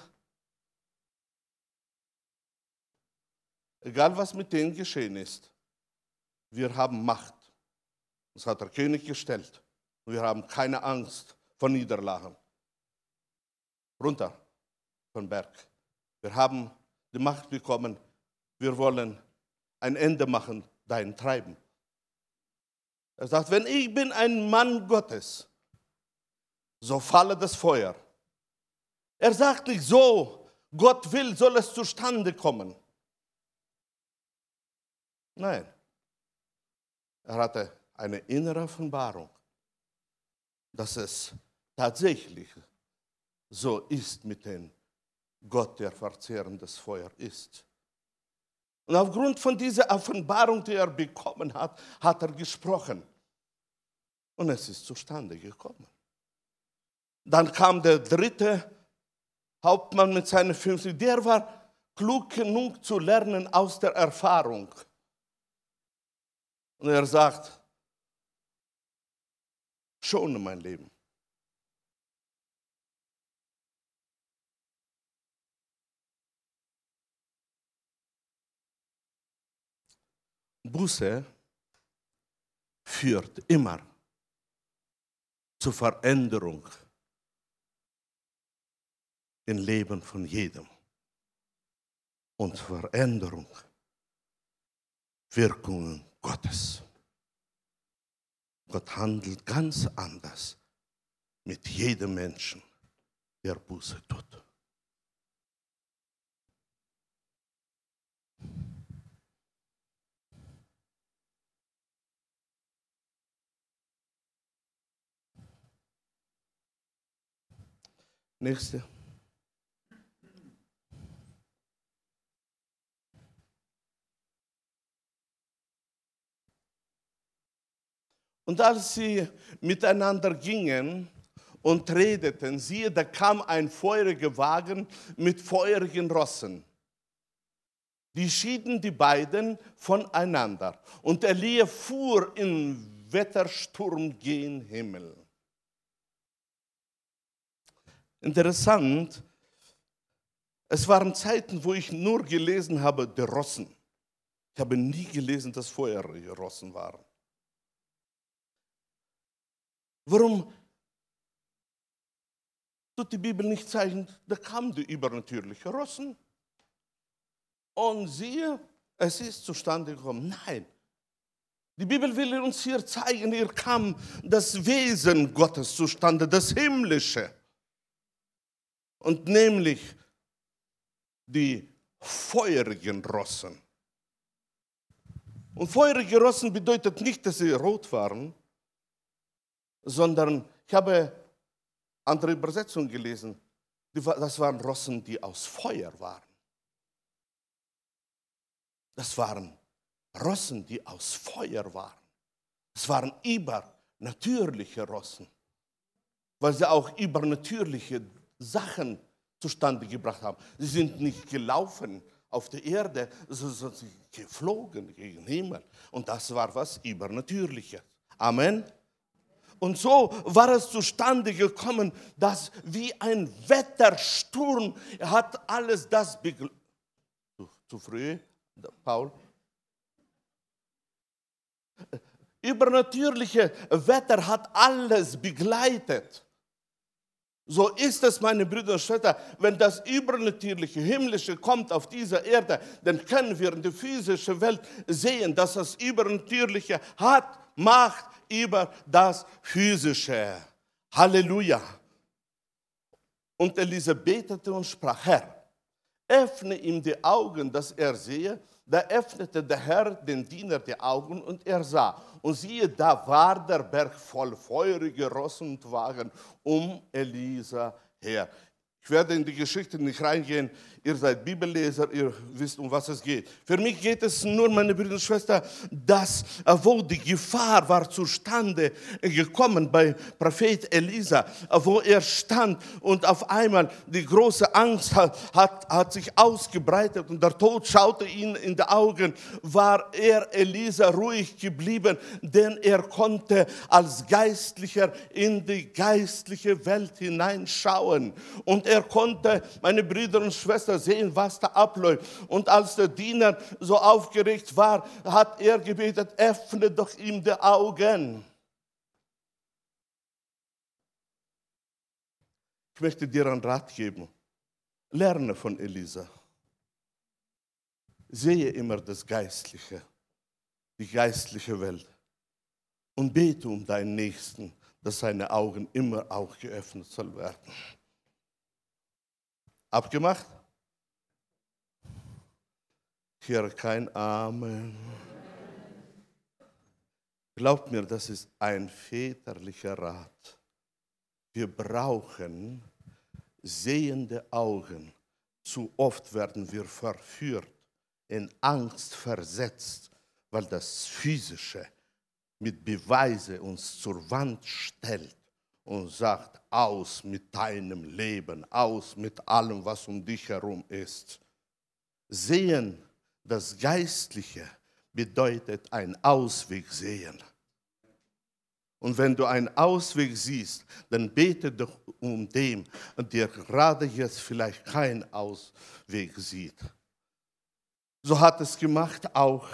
egal was mit denen geschehen ist, wir haben Macht. Das hat der König gestellt. Wir haben keine Angst vor Niederlagen. Runter vom Berg. Wir haben die Macht bekommen. Wir wollen ein Ende machen, dein Treiben. Er sagt, wenn ich bin ein Mann Gottes, so falle das Feuer. Er sagt nicht so, Gott will, soll es zustande kommen. Nein, er hatte eine innere Offenbarung, dass es tatsächlich so ist mit dem Gott, der verzehrendes Feuer ist. Und aufgrund von dieser Offenbarung, die er bekommen hat, hat er gesprochen. Und es ist zustande gekommen. Dann kam der dritte Hauptmann mit seinen 50, der war klug genug zu lernen aus der Erfahrung. Und er sagt, schone mein Leben. Buße führt immer zur Veränderung im Leben von jedem und Veränderung, Wirkungen Gottes. Gott handelt ganz anders mit jedem Menschen, der Buße tut. Nächste. Und als sie miteinander gingen und redeten, siehe, da kam ein feuriger Wagen mit feurigen Rossen. Die schieden die beiden voneinander. Und Elia fuhr in Wettersturm gen Himmel. Interessant, es waren Zeiten, wo ich nur gelesen habe, die Rossen. Ich habe nie gelesen, dass feurige Rossen waren. Warum tut die Bibel nicht zeigen, da kam die übernatürliche Rossen? Und siehe, es ist zustande gekommen. Nein. Die Bibel will uns hier zeigen, hier kam das Wesen Gottes zustande, das Himmlische. Und nämlich die feurigen Rossen. Und feurige Rossen bedeutet nicht, dass sie rot waren, sondern ich habe andere Übersetzungen gelesen. Das waren Rossen, die aus Feuer waren. Das waren Rossen, die aus Feuer waren. Es waren übernatürliche Rossen, weil sie auch übernatürliche Sachen zustande gebracht haben. Sie sind nicht gelaufen auf der Erde, sondern geflogen gegen den Himmel. Und das war was Übernatürliches. Amen. Und so war es zustande gekommen, dass wie ein Wettersturm hat alles das begleitet. Zu, zu früh, Paul? Übernatürliche Wetter hat alles begleitet. So ist es, meine Brüder und Schwestern, wenn das Übernatürliche, Himmlische kommt auf dieser Erde, dann können wir in der physischen Welt sehen, dass das Übernatürliche hat Macht über das Physische. Halleluja. Und Elise betete und sprach, Herr, öffne ihm die Augen, dass er sehe. Da öffnete der Herr den Diener die Augen und er sah. Und siehe, da war der Berg voll feurige Rossen und Wagen um Elisa her. Ich werde in die Geschichte nicht reingehen. Ihr seid Bibelleser, ihr wisst, um was es geht. Für mich geht es nur, meine Brüder und Schwestern, dass, äh, wo die Gefahr war zustande gekommen bei Prophet Elisa, äh, wo er stand und auf einmal die große Angst hat, hat, hat sich ausgebreitet und der Tod schaute ihn in die Augen, war er Elisa ruhig geblieben, denn er konnte als Geistlicher in die geistliche Welt hineinschauen. Und er konnte, meine Brüder und Schwestern, sehen, was da abläuft. Und als der Diener so aufgeregt war, hat er gebetet, öffne doch ihm die Augen. Ich möchte dir einen Rat geben. Lerne von Elisa. Sehe immer das Geistliche, die geistliche Welt und bete um deinen Nächsten, dass seine Augen immer auch geöffnet soll werden. Abgemacht? Hier kein Amen. Glaubt mir, das ist ein väterlicher Rat. Wir brauchen sehende Augen. Zu oft werden wir verführt, in Angst versetzt, weil das Physische mit Beweise uns zur Wand stellt und sagt, aus mit deinem Leben, aus mit allem, was um dich herum ist. Sehen, das Geistliche bedeutet ein Ausweg sehen. Und wenn du einen Ausweg siehst, dann bete doch um den, der gerade jetzt vielleicht keinen Ausweg sieht. So hat es gemacht auch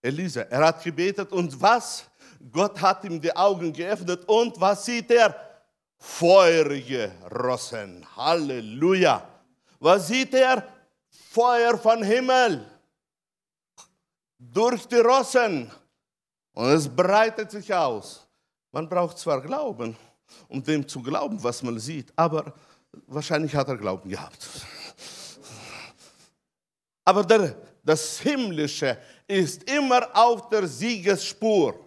Elisa. Er hat gebetet und was? Gott hat ihm die Augen geöffnet und was sieht er? Feurige Rossen. Halleluja. Was sieht er? Feuer von Himmel. Durch die Rossen. Und es breitet sich aus. Man braucht zwar Glauben, um dem zu glauben, was man sieht, aber wahrscheinlich hat er Glauben gehabt. Aber der, das Himmlische ist immer auf der Siegesspur.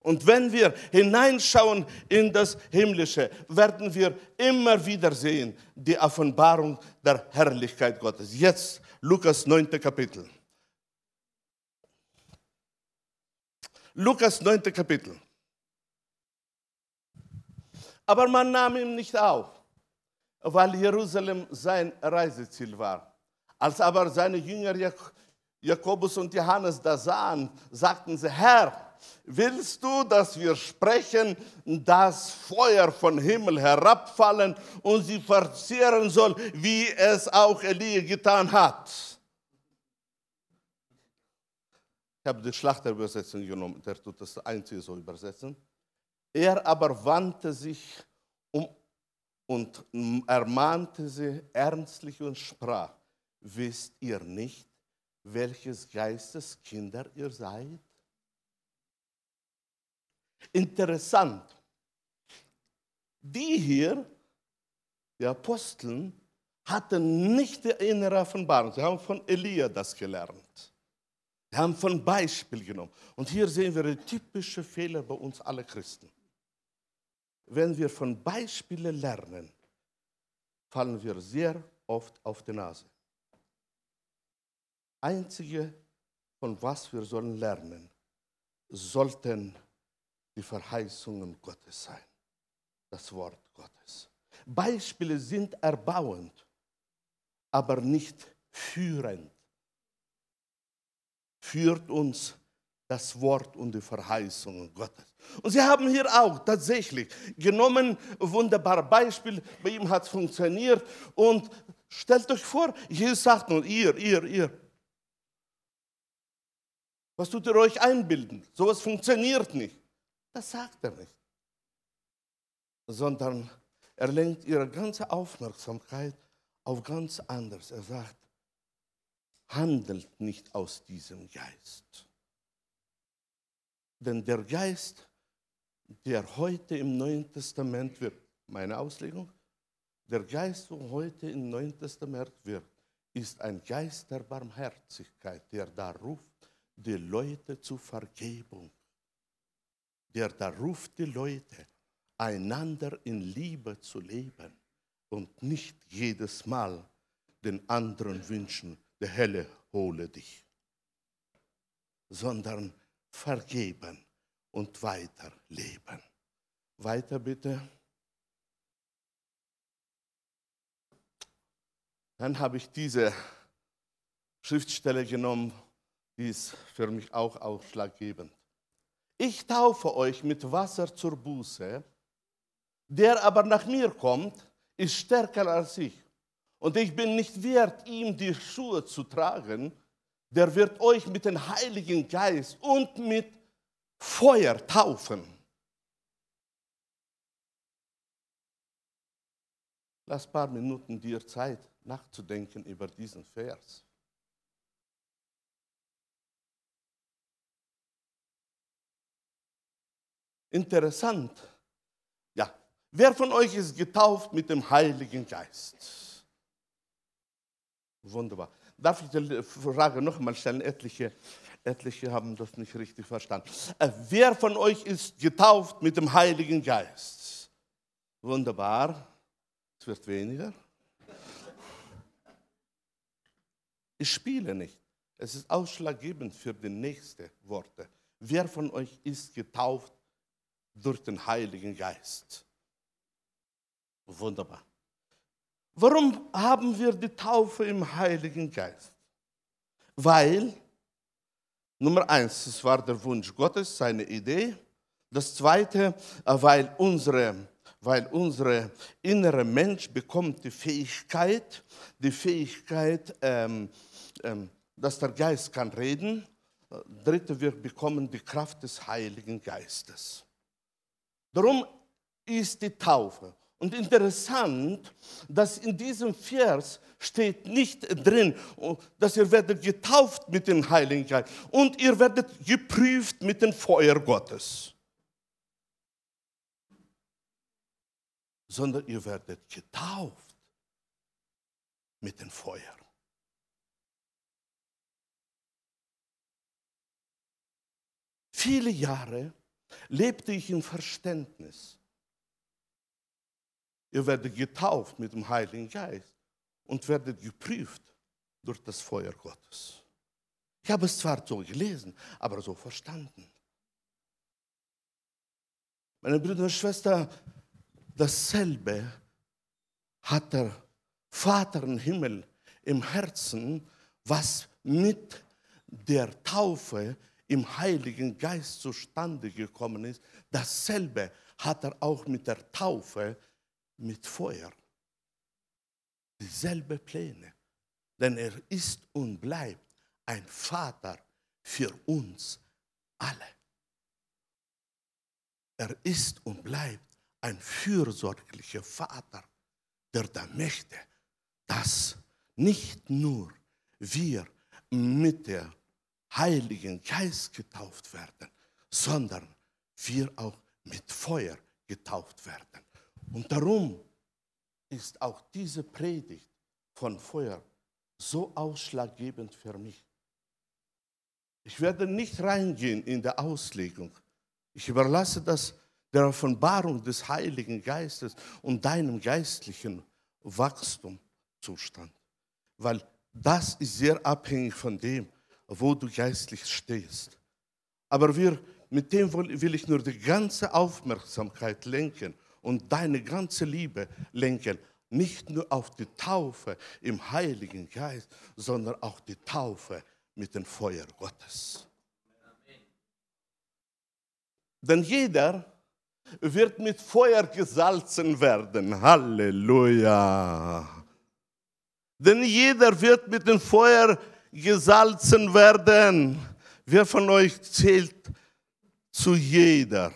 Und wenn wir hineinschauen in das Himmlische, werden wir immer wieder sehen die Offenbarung der Herrlichkeit Gottes. Jetzt Lukas 9. Kapitel. Lukas 9. Kapitel. Aber man nahm ihn nicht auf, weil Jerusalem sein Reiseziel war. Als aber seine Jünger Jakobus und Johannes da sahen, sagten sie, Herr, willst du, dass wir sprechen, dass Feuer von Himmel herabfallen und sie verzehren soll, wie es auch Elie getan hat? Ich habe die Schlachterübersetzung genommen, der tut das einzige so übersetzen. Er aber wandte sich um und ermahnte sie ernstlich und sprach, wisst ihr nicht, welches Geistes Kinder ihr seid? Interessant. Die hier, die Aposteln, hatten nicht die innere Offenbarung. Sie haben von Elia das gelernt. Sie haben von Beispiel genommen. Und hier sehen wir die typische Fehler bei uns alle Christen. Wenn wir von Beispielen lernen, fallen wir sehr oft auf die Nase. Einzige, von was wir sollen lernen, sollten die Verheißungen Gottes sein, das Wort Gottes. Beispiele sind erbauend, aber nicht führend. Führt uns das Wort und die Verheißungen Gottes. Und sie haben hier auch tatsächlich genommen, wunderbare Beispiel, bei ihm hat es funktioniert. Und stellt euch vor, Jesus sagt nun, ihr, ihr, ihr. Was tut ihr euch einbilden? Sowas funktioniert nicht. Das sagt er nicht. Sondern er lenkt ihre ganze Aufmerksamkeit auf ganz anderes. Er sagt, handelt nicht aus diesem Geist. Denn der Geist, der heute im Neuen Testament wird, meine Auslegung, der Geist, der heute im Neuen Testament wird, ist ein Geist der Barmherzigkeit, der da ruft, die Leute zur Vergebung, der da ruft die Leute, einander in Liebe zu leben und nicht jedes Mal den anderen wünschen, der Helle hole dich, sondern vergeben und weiterleben. Weiter bitte. Dann habe ich diese Schriftstelle genommen, die ist für mich auch ausschlaggebend. Ich taufe euch mit Wasser zur Buße, der aber nach mir kommt, ist stärker als ich. Und ich bin nicht wert, ihm die Schuhe zu tragen. Der wird euch mit dem Heiligen Geist und mit Feuer taufen. Lass ein paar Minuten dir Zeit, nachzudenken über diesen Vers. Interessant. Ja, wer von euch ist getauft mit dem Heiligen Geist? Wunderbar. Darf ich die Frage noch einmal stellen? Etliche, etliche haben das nicht richtig verstanden. Äh, wer von euch ist getauft mit dem Heiligen Geist? Wunderbar. Es wird weniger. Ich spiele nicht. Es ist ausschlaggebend für die nächsten Worte. Wer von euch ist getauft durch den Heiligen Geist? Wunderbar. Warum haben wir die Taufe im Heiligen Geist? Weil, Nummer eins, es war der Wunsch Gottes, seine Idee. Das zweite, äh, weil unsere weil unser innerer Mensch bekommt die Fähigkeit, die Fähigkeit, ähm, ähm, dass der Geist kann reden. Dritte, wir bekommen die Kraft des Heiligen Geistes. Darum ist die Taufe. Und interessant, dass in diesem Vers steht nicht drin, dass ihr werdet getauft mit dem Heiligen Geist und ihr werdet geprüft mit dem Feuer Gottes. Sondern ihr werdet getauft mit dem Feuer. Viele Jahre lebte ich im Verständnis Ihr werdet getauft mit dem Heiligen Geist und werdet geprüft durch das Feuer Gottes. Ich habe es zwar so gelesen, aber so verstanden. Meine Brüder und Schwestern, dasselbe hat der Vater im Himmel im Herzen, was mit der Taufe im Heiligen Geist zustande gekommen ist. Dasselbe hat er auch mit der Taufe mit Feuer. Dieselbe Pläne. Denn er ist und bleibt ein Vater für uns alle. Er ist und bleibt ein fürsorglicher Vater, der da möchte, dass nicht nur wir mit der Heiligen Geist getauft werden, sondern wir auch mit Feuer getauft werden. Und darum ist auch diese Predigt von Feuer so ausschlaggebend für mich. Ich werde nicht reingehen in der Auslegung. Ich überlasse das der Offenbarung des Heiligen Geistes und deinem geistlichen Wachstumzustand. Weil das ist sehr abhängig von dem, wo du geistlich stehst. Aber wir, mit dem will ich nur die ganze Aufmerksamkeit lenken und deine ganze Liebe lenken, nicht nur auf die Taufe im Heiligen Geist, sondern auch die Taufe mit dem Feuer Gottes. Denn jeder wird mit Feuer gesalzen werden. Halleluja. Denn jeder wird mit dem Feuer gesalzen werden. Wer von euch zählt zu jeder?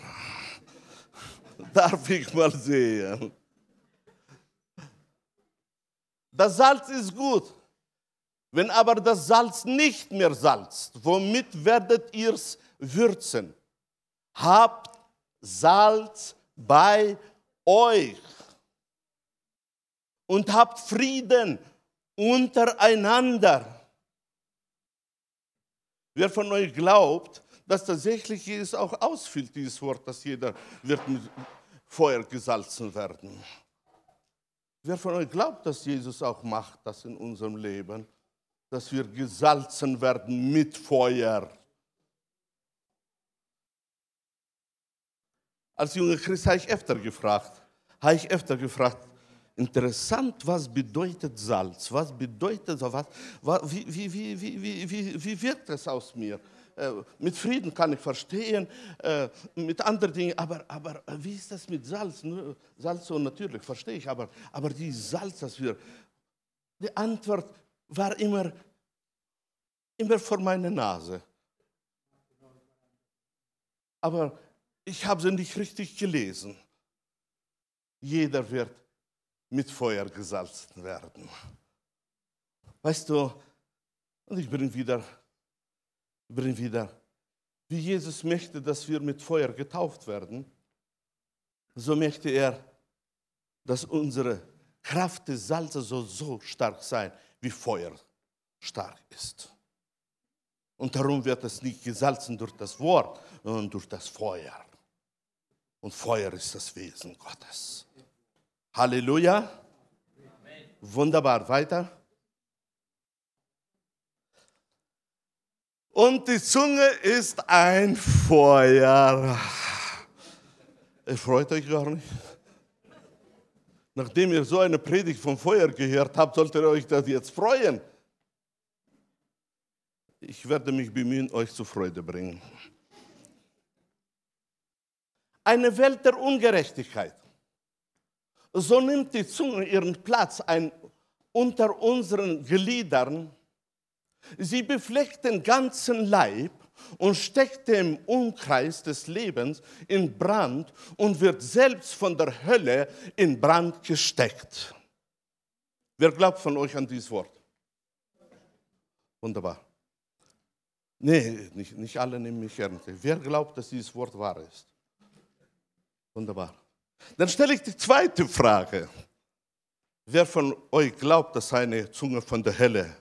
Darf ich mal sehen? Das Salz ist gut. Wenn aber das Salz nicht mehr salzt, womit werdet ihr's würzen? Habt Salz bei euch und habt Frieden untereinander. Wer von euch glaubt, dass tatsächlich es auch ausfüllt, dieses Wort, dass jeder wird mit Feuer gesalzen werden. Wer von euch glaubt, dass Jesus auch macht das in unserem Leben, dass wir gesalzen werden mit Feuer? Als junger Christ habe ich öfter gefragt, habe ich öfter gefragt, interessant, was bedeutet Salz? Was bedeutet so was? Wie, wie, wie, wie, wie, wie, wie wirkt es aus mir? Äh, mit Frieden kann ich verstehen, äh, mit anderen Dingen, aber, aber äh, wie ist das mit Salz? Salz so natürlich, verstehe ich, aber, aber die Salz, das wir, die Antwort war immer, immer vor meiner Nase. Aber ich habe sie nicht richtig gelesen. Jeder wird mit Feuer gesalzen werden. Weißt du, und ich bringe wieder, bring wieder, wie Jesus möchte, dass wir mit Feuer getauft werden, so möchte er, dass unsere Kraft des Salzes so, so stark sein, wie Feuer stark ist. Und darum wird es nicht gesalzen durch das Wort, sondern durch das Feuer. Und Feuer ist das Wesen Gottes. Halleluja. Wunderbar. Weiter. Und die Zunge ist ein Feuer. Ihr freut euch gar nicht. Nachdem ihr so eine Predigt vom Feuer gehört habt, solltet ihr euch das jetzt freuen. Ich werde mich bemühen, euch zur Freude bringen. Eine Welt der Ungerechtigkeit. So nimmt die Zunge ihren Platz ein, unter unseren Gliedern. Sie befleckt den ganzen Leib und steckt im Umkreis des Lebens in Brand und wird selbst von der Hölle in Brand gesteckt. Wer glaubt von euch an dieses Wort? Wunderbar. Nee, nicht, nicht alle nehmen mich ernst. Wer glaubt, dass dieses Wort wahr ist? Wunderbar. Dann stelle ich die zweite Frage. Wer von euch glaubt, dass seine Zunge von der Hölle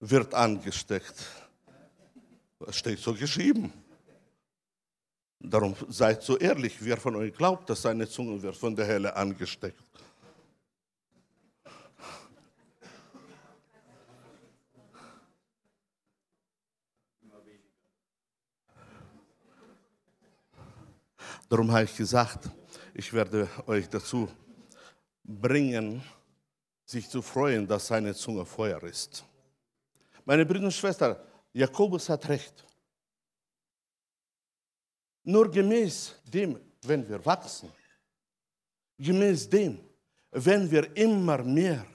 wird angesteckt? Das steht so geschrieben. Darum seid so ehrlich, wer von euch glaubt, dass seine Zunge wird von der Hölle angesteckt? Darum habe ich gesagt, ich werde euch dazu bringen, sich zu freuen, dass seine Zunge Feuer ist. Meine Brüder und Schwestern, Jakobus hat recht. Nur gemäß dem, wenn wir wachsen, gemäß dem, wenn wir immer mehr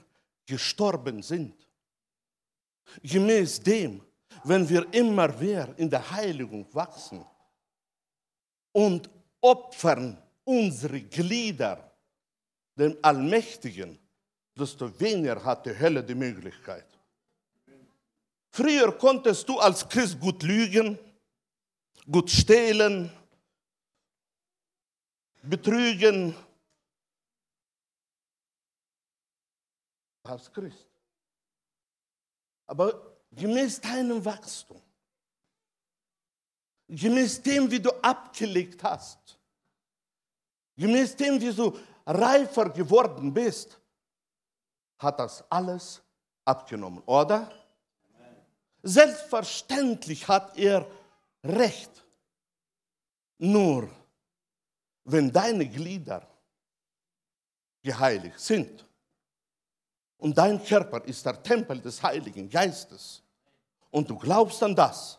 gestorben sind, gemäß dem, wenn wir immer mehr in der Heiligung wachsen und opfern unsere Glieder dem Allmächtigen, desto weniger hat die Hölle die Möglichkeit. Früher konntest du als Christ gut lügen, gut stehlen, betrügen. Als Christ. Aber gemäß deinem Wachstum gemäß dem, wie du abgelegt hast, gemäß dem, wie du reifer geworden bist, hat das alles abgenommen, oder? Selbstverständlich hat er recht. Nur, wenn deine Glieder geheiligt sind und dein Körper ist der Tempel des Heiligen Geistes und du glaubst an das,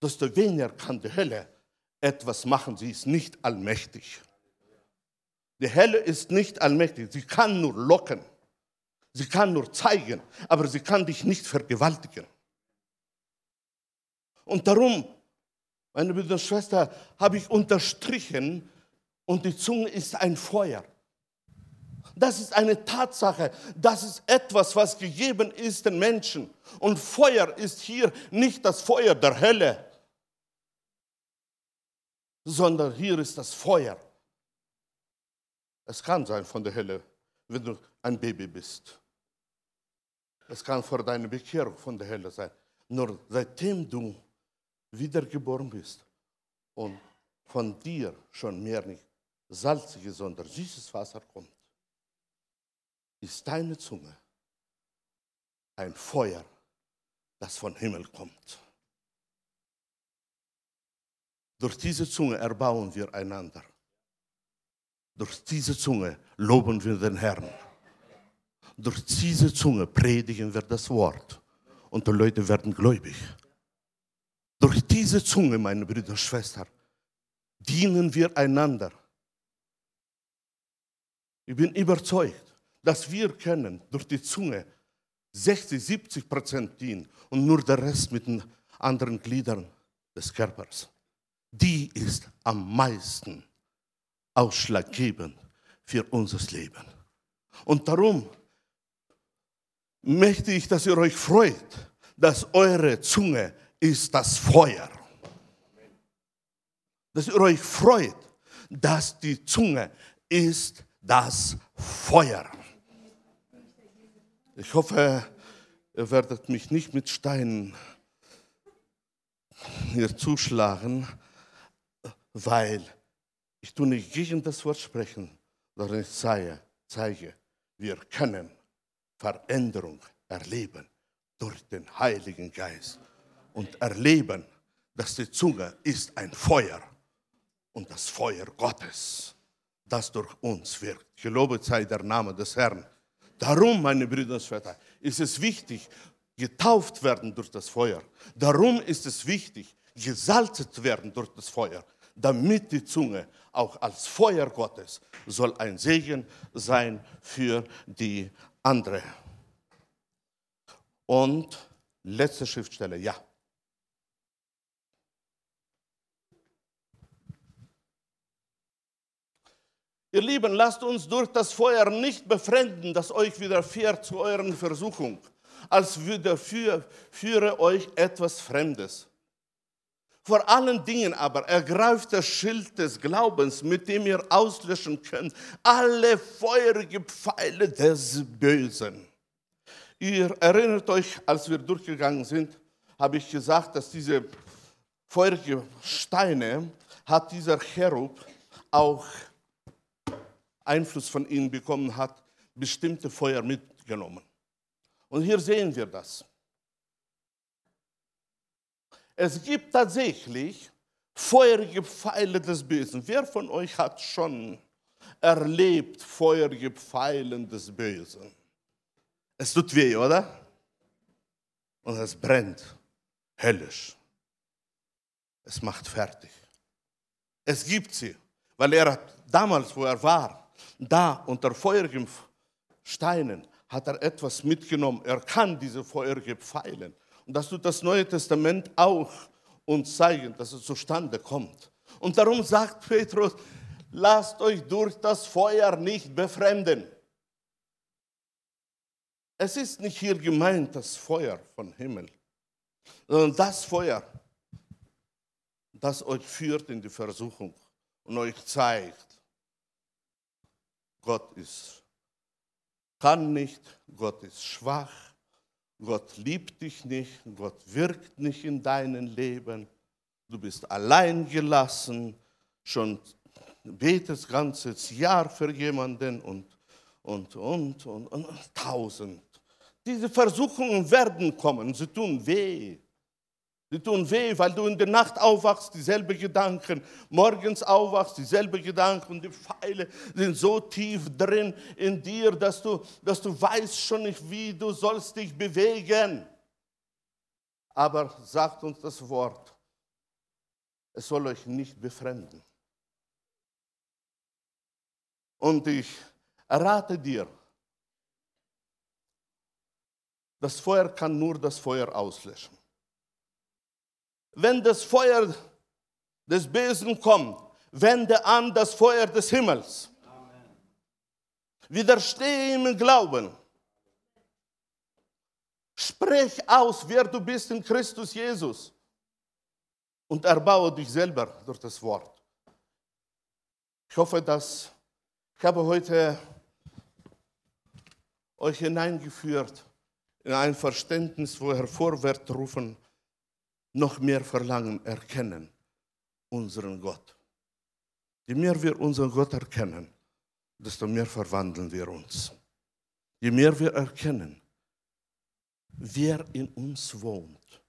desto weniger kann die Hölle etwas machen. Sie ist nicht allmächtig. Die Hölle ist nicht allmächtig. Sie kann nur locken. Sie kann nur zeigen, aber sie kann dich nicht vergewaltigen. Und darum, meine Brüder und Schwestern, habe ich unterstrichen, und die Zunge ist ein Feuer. Das ist eine Tatsache. Das ist etwas, was gegeben ist den Menschen. Und Feuer ist hier nicht das Feuer der Hölle, sondern hier ist das Feuer. Es kann sein von der Hölle, wenn du ein Baby bist. Es kann vor deiner Bekehrung von der Hölle sein. Nur seitdem du wiedergeboren bist und von dir schon mehr nicht salziges, sondern süßes Wasser kommt, ist deine Zunge ein Feuer, das von Himmel kommt. Durch diese Zunge erbauen wir einander. Durch diese Zunge loben wir den Herrn. Durch diese Zunge predigen wir das Wort. und die Leute werden gläubig. Durch diese Zunge, meine Brüder und Schwestern, dienen wir einander. Ich bin überzeugt, dass wir können durch die Zunge 60, 70 Prozent dienen und nur der Rest mit den anderen Gliedern des Körpers. Die ist am meisten ausschlaggebend für unser Leben. Und darum möchte ich, dass ihr euch freut, dass eure Zunge ist das Feuer. Dass ihr euch freut, dass die Zunge ist das Feuer. Ich hoffe, ihr werdet mich nicht mit Steinen hier zuschlagen, weil ich tue nicht gegen das Wort sprechen, sondern ich zeige, zeige, wir können Veränderung erleben durch den Heiligen Geist und erleben, dass die Zunge ist ein Feuer und das Feuer Gottes, das durch uns wirkt. Gelobet sei der Name des Herrn. Darum, meine Brüder und Schwestern, ist es wichtig, getauft werden durch das Feuer. Darum ist es wichtig, gesalzet werden durch das Feuer, damit die Zunge auch als Feuer Gottes soll ein Segen sein für die andere. Und letzte Schriftstelle, ja. Ihr Lieben, lasst uns durch das Feuer nicht befremden, das euch widerfährt zu euren Versuchung, als widerführe euch etwas Fremdes. Vor allen Dingen aber ergreift das Schild des Glaubens, mit dem ihr auslöschen könnt alle feurigen Pfeile des Bösen. Ihr erinnert euch, als wir durchgegangen sind, habe ich gesagt, dass diese feurigen Steine hat dieser Cherub auch Einfluss von ihnen bekommen hat, bestimmte Feuer mitgenommen. Und hier sehen wir das. Es gibt tatsächlich feurige Pfeile des Bösen. Wer von euch hat schon erlebt feurige Pfeile des Bösen? Es tut weh, oder? Und es brennt höllisch. Es macht fertig. Es gibt sie, weil er damals, wo er war, da unter feurigen Steinen hat er etwas mitgenommen. Er kann diese feurigen Pfeilen. Und das tut das Neue Testament auch uns zeigen, dass es zustande kommt. Und darum sagt Petrus, lasst euch durch das Feuer nicht befremden. Es ist nicht hier gemeint das Feuer von Himmel, sondern das Feuer, das euch führt in die Versuchung und euch zeigt, Gott ist, kann nicht, Gott ist schwach, Gott liebt dich nicht, Gott wirkt nicht in deinem Leben, du bist allein gelassen, schon betest ganzes Jahr für jemanden und, und, und, und, und, und tausend. Diese Versuchungen werden kommen, sie tun weh. Die tun weh, weil du in der Nacht aufwachst, dieselben Gedanken, morgens aufwachst, dieselben Gedanken die Pfeile sind so tief drin in dir, dass du, dass du weißt schon nicht, wie du sollst dich bewegen. Aber sagt uns das Wort, es soll euch nicht befremden. Und ich errate dir, das Feuer kann nur das Feuer auslöschen. Wenn das Feuer des Bösen kommt, wende an das Feuer des Himmels. Amen. Widerstehe ihm im Glauben. Sprech aus, wer du bist in Christus Jesus. Und erbaue dich selber durch das Wort. Ich hoffe, dass ich habe heute euch hineingeführt in ein Verständnis, wo hervorwärts rufen, noch mehr verlangen, erkennen unseren Gott. Je mehr wir unseren Gott erkennen, desto mehr verwandeln wir uns. Je mehr wir erkennen, wer in uns wohnt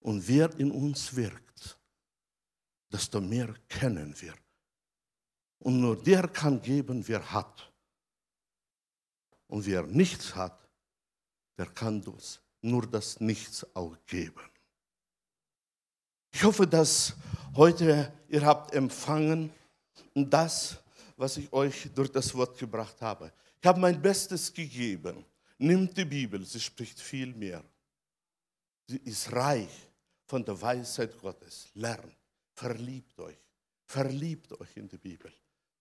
und wer in uns wirkt, desto mehr kennen wir. Und nur der kann geben, wer hat. Und wer nichts hat, der kann uns nur das Nichts auch geben. Ich hoffe, dass heute ihr habt empfangen das, was ich euch durch das Wort gebracht habe. Ich habe mein Bestes gegeben. Nimmt die Bibel, sie spricht viel mehr. Sie ist reich von der Weisheit Gottes. Lernt, verliebt euch, verliebt euch in die Bibel.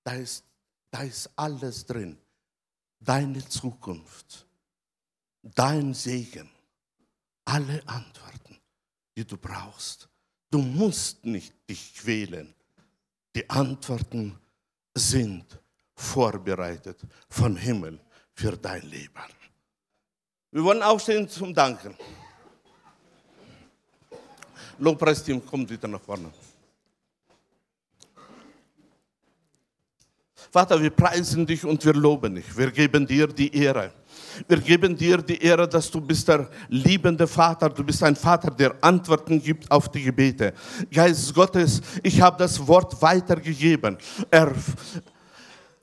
Da ist, da ist alles drin. Deine Zukunft, dein Segen, alle Antworten, die du brauchst. Du musst nicht dich quälen. Die Antworten sind vorbereitet vom Himmel für dein Leben. Wir wollen aufstehen zum Danken. Lobpreisteam kommt wieder nach vorne. Vater, wir preisen dich und wir loben dich. Wir geben dir die Ehre. Wir geben dir die Ehre, dass du bist der liebende Vater, du bist ein Vater, der Antworten gibt auf die Gebete. Geist Gottes, ich habe das Wort weitergegeben. Er,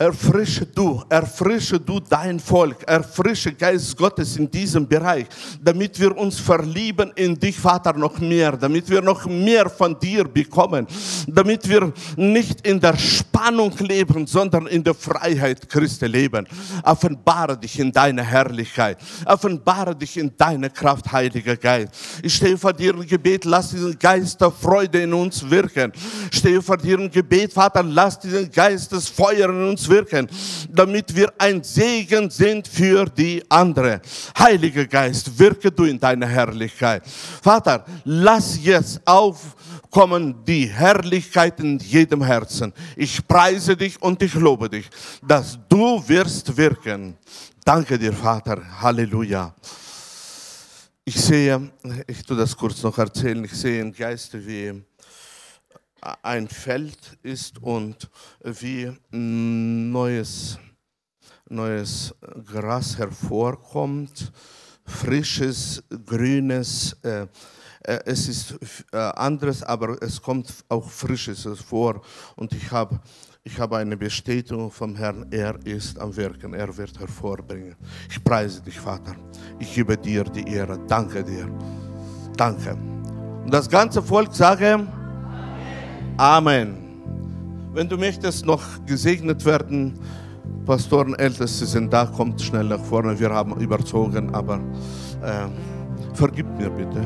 Erfrische du, erfrische du dein Volk, erfrische Geist Gottes in diesem Bereich, damit wir uns verlieben in dich, Vater, noch mehr, damit wir noch mehr von dir bekommen, damit wir nicht in der Spannung leben, sondern in der Freiheit Christi leben. Offenbare dich in deine Herrlichkeit, offenbare dich in deine Kraft, Heiliger Geist. Ich stehe vor dir im Gebet, lass diesen Geist der Freude in uns wirken. Ich stehe vor dir im Gebet, Vater, lass diesen Geist des Feuers in uns wirken, damit wir ein Segen sind für die andere. Heiliger Geist, wirke du in deiner Herrlichkeit. Vater, lass jetzt aufkommen die Herrlichkeit in jedem Herzen. Ich preise dich und ich lobe dich, dass du wirst wirken. Danke dir, Vater. Halleluja. Ich sehe, ich tue das kurz noch erzählen, ich sehe im Geiste, wie ein Feld ist und wie neues, neues Gras hervorkommt, frisches, grünes. Äh, äh, es ist äh, anderes, aber es kommt auch frisches vor. Und ich habe ich habe eine Bestätigung vom Herrn, er ist am Wirken, er wird hervorbringen. Ich preise dich, Vater. Ich gebe dir die Ehre. Danke dir. Danke. Und das ganze Volk sage, Amen. Wenn du möchtest noch gesegnet werden, Pastoren, Älteste sind da, kommt schnell nach vorne. Wir haben überzogen, aber äh, vergib mir bitte.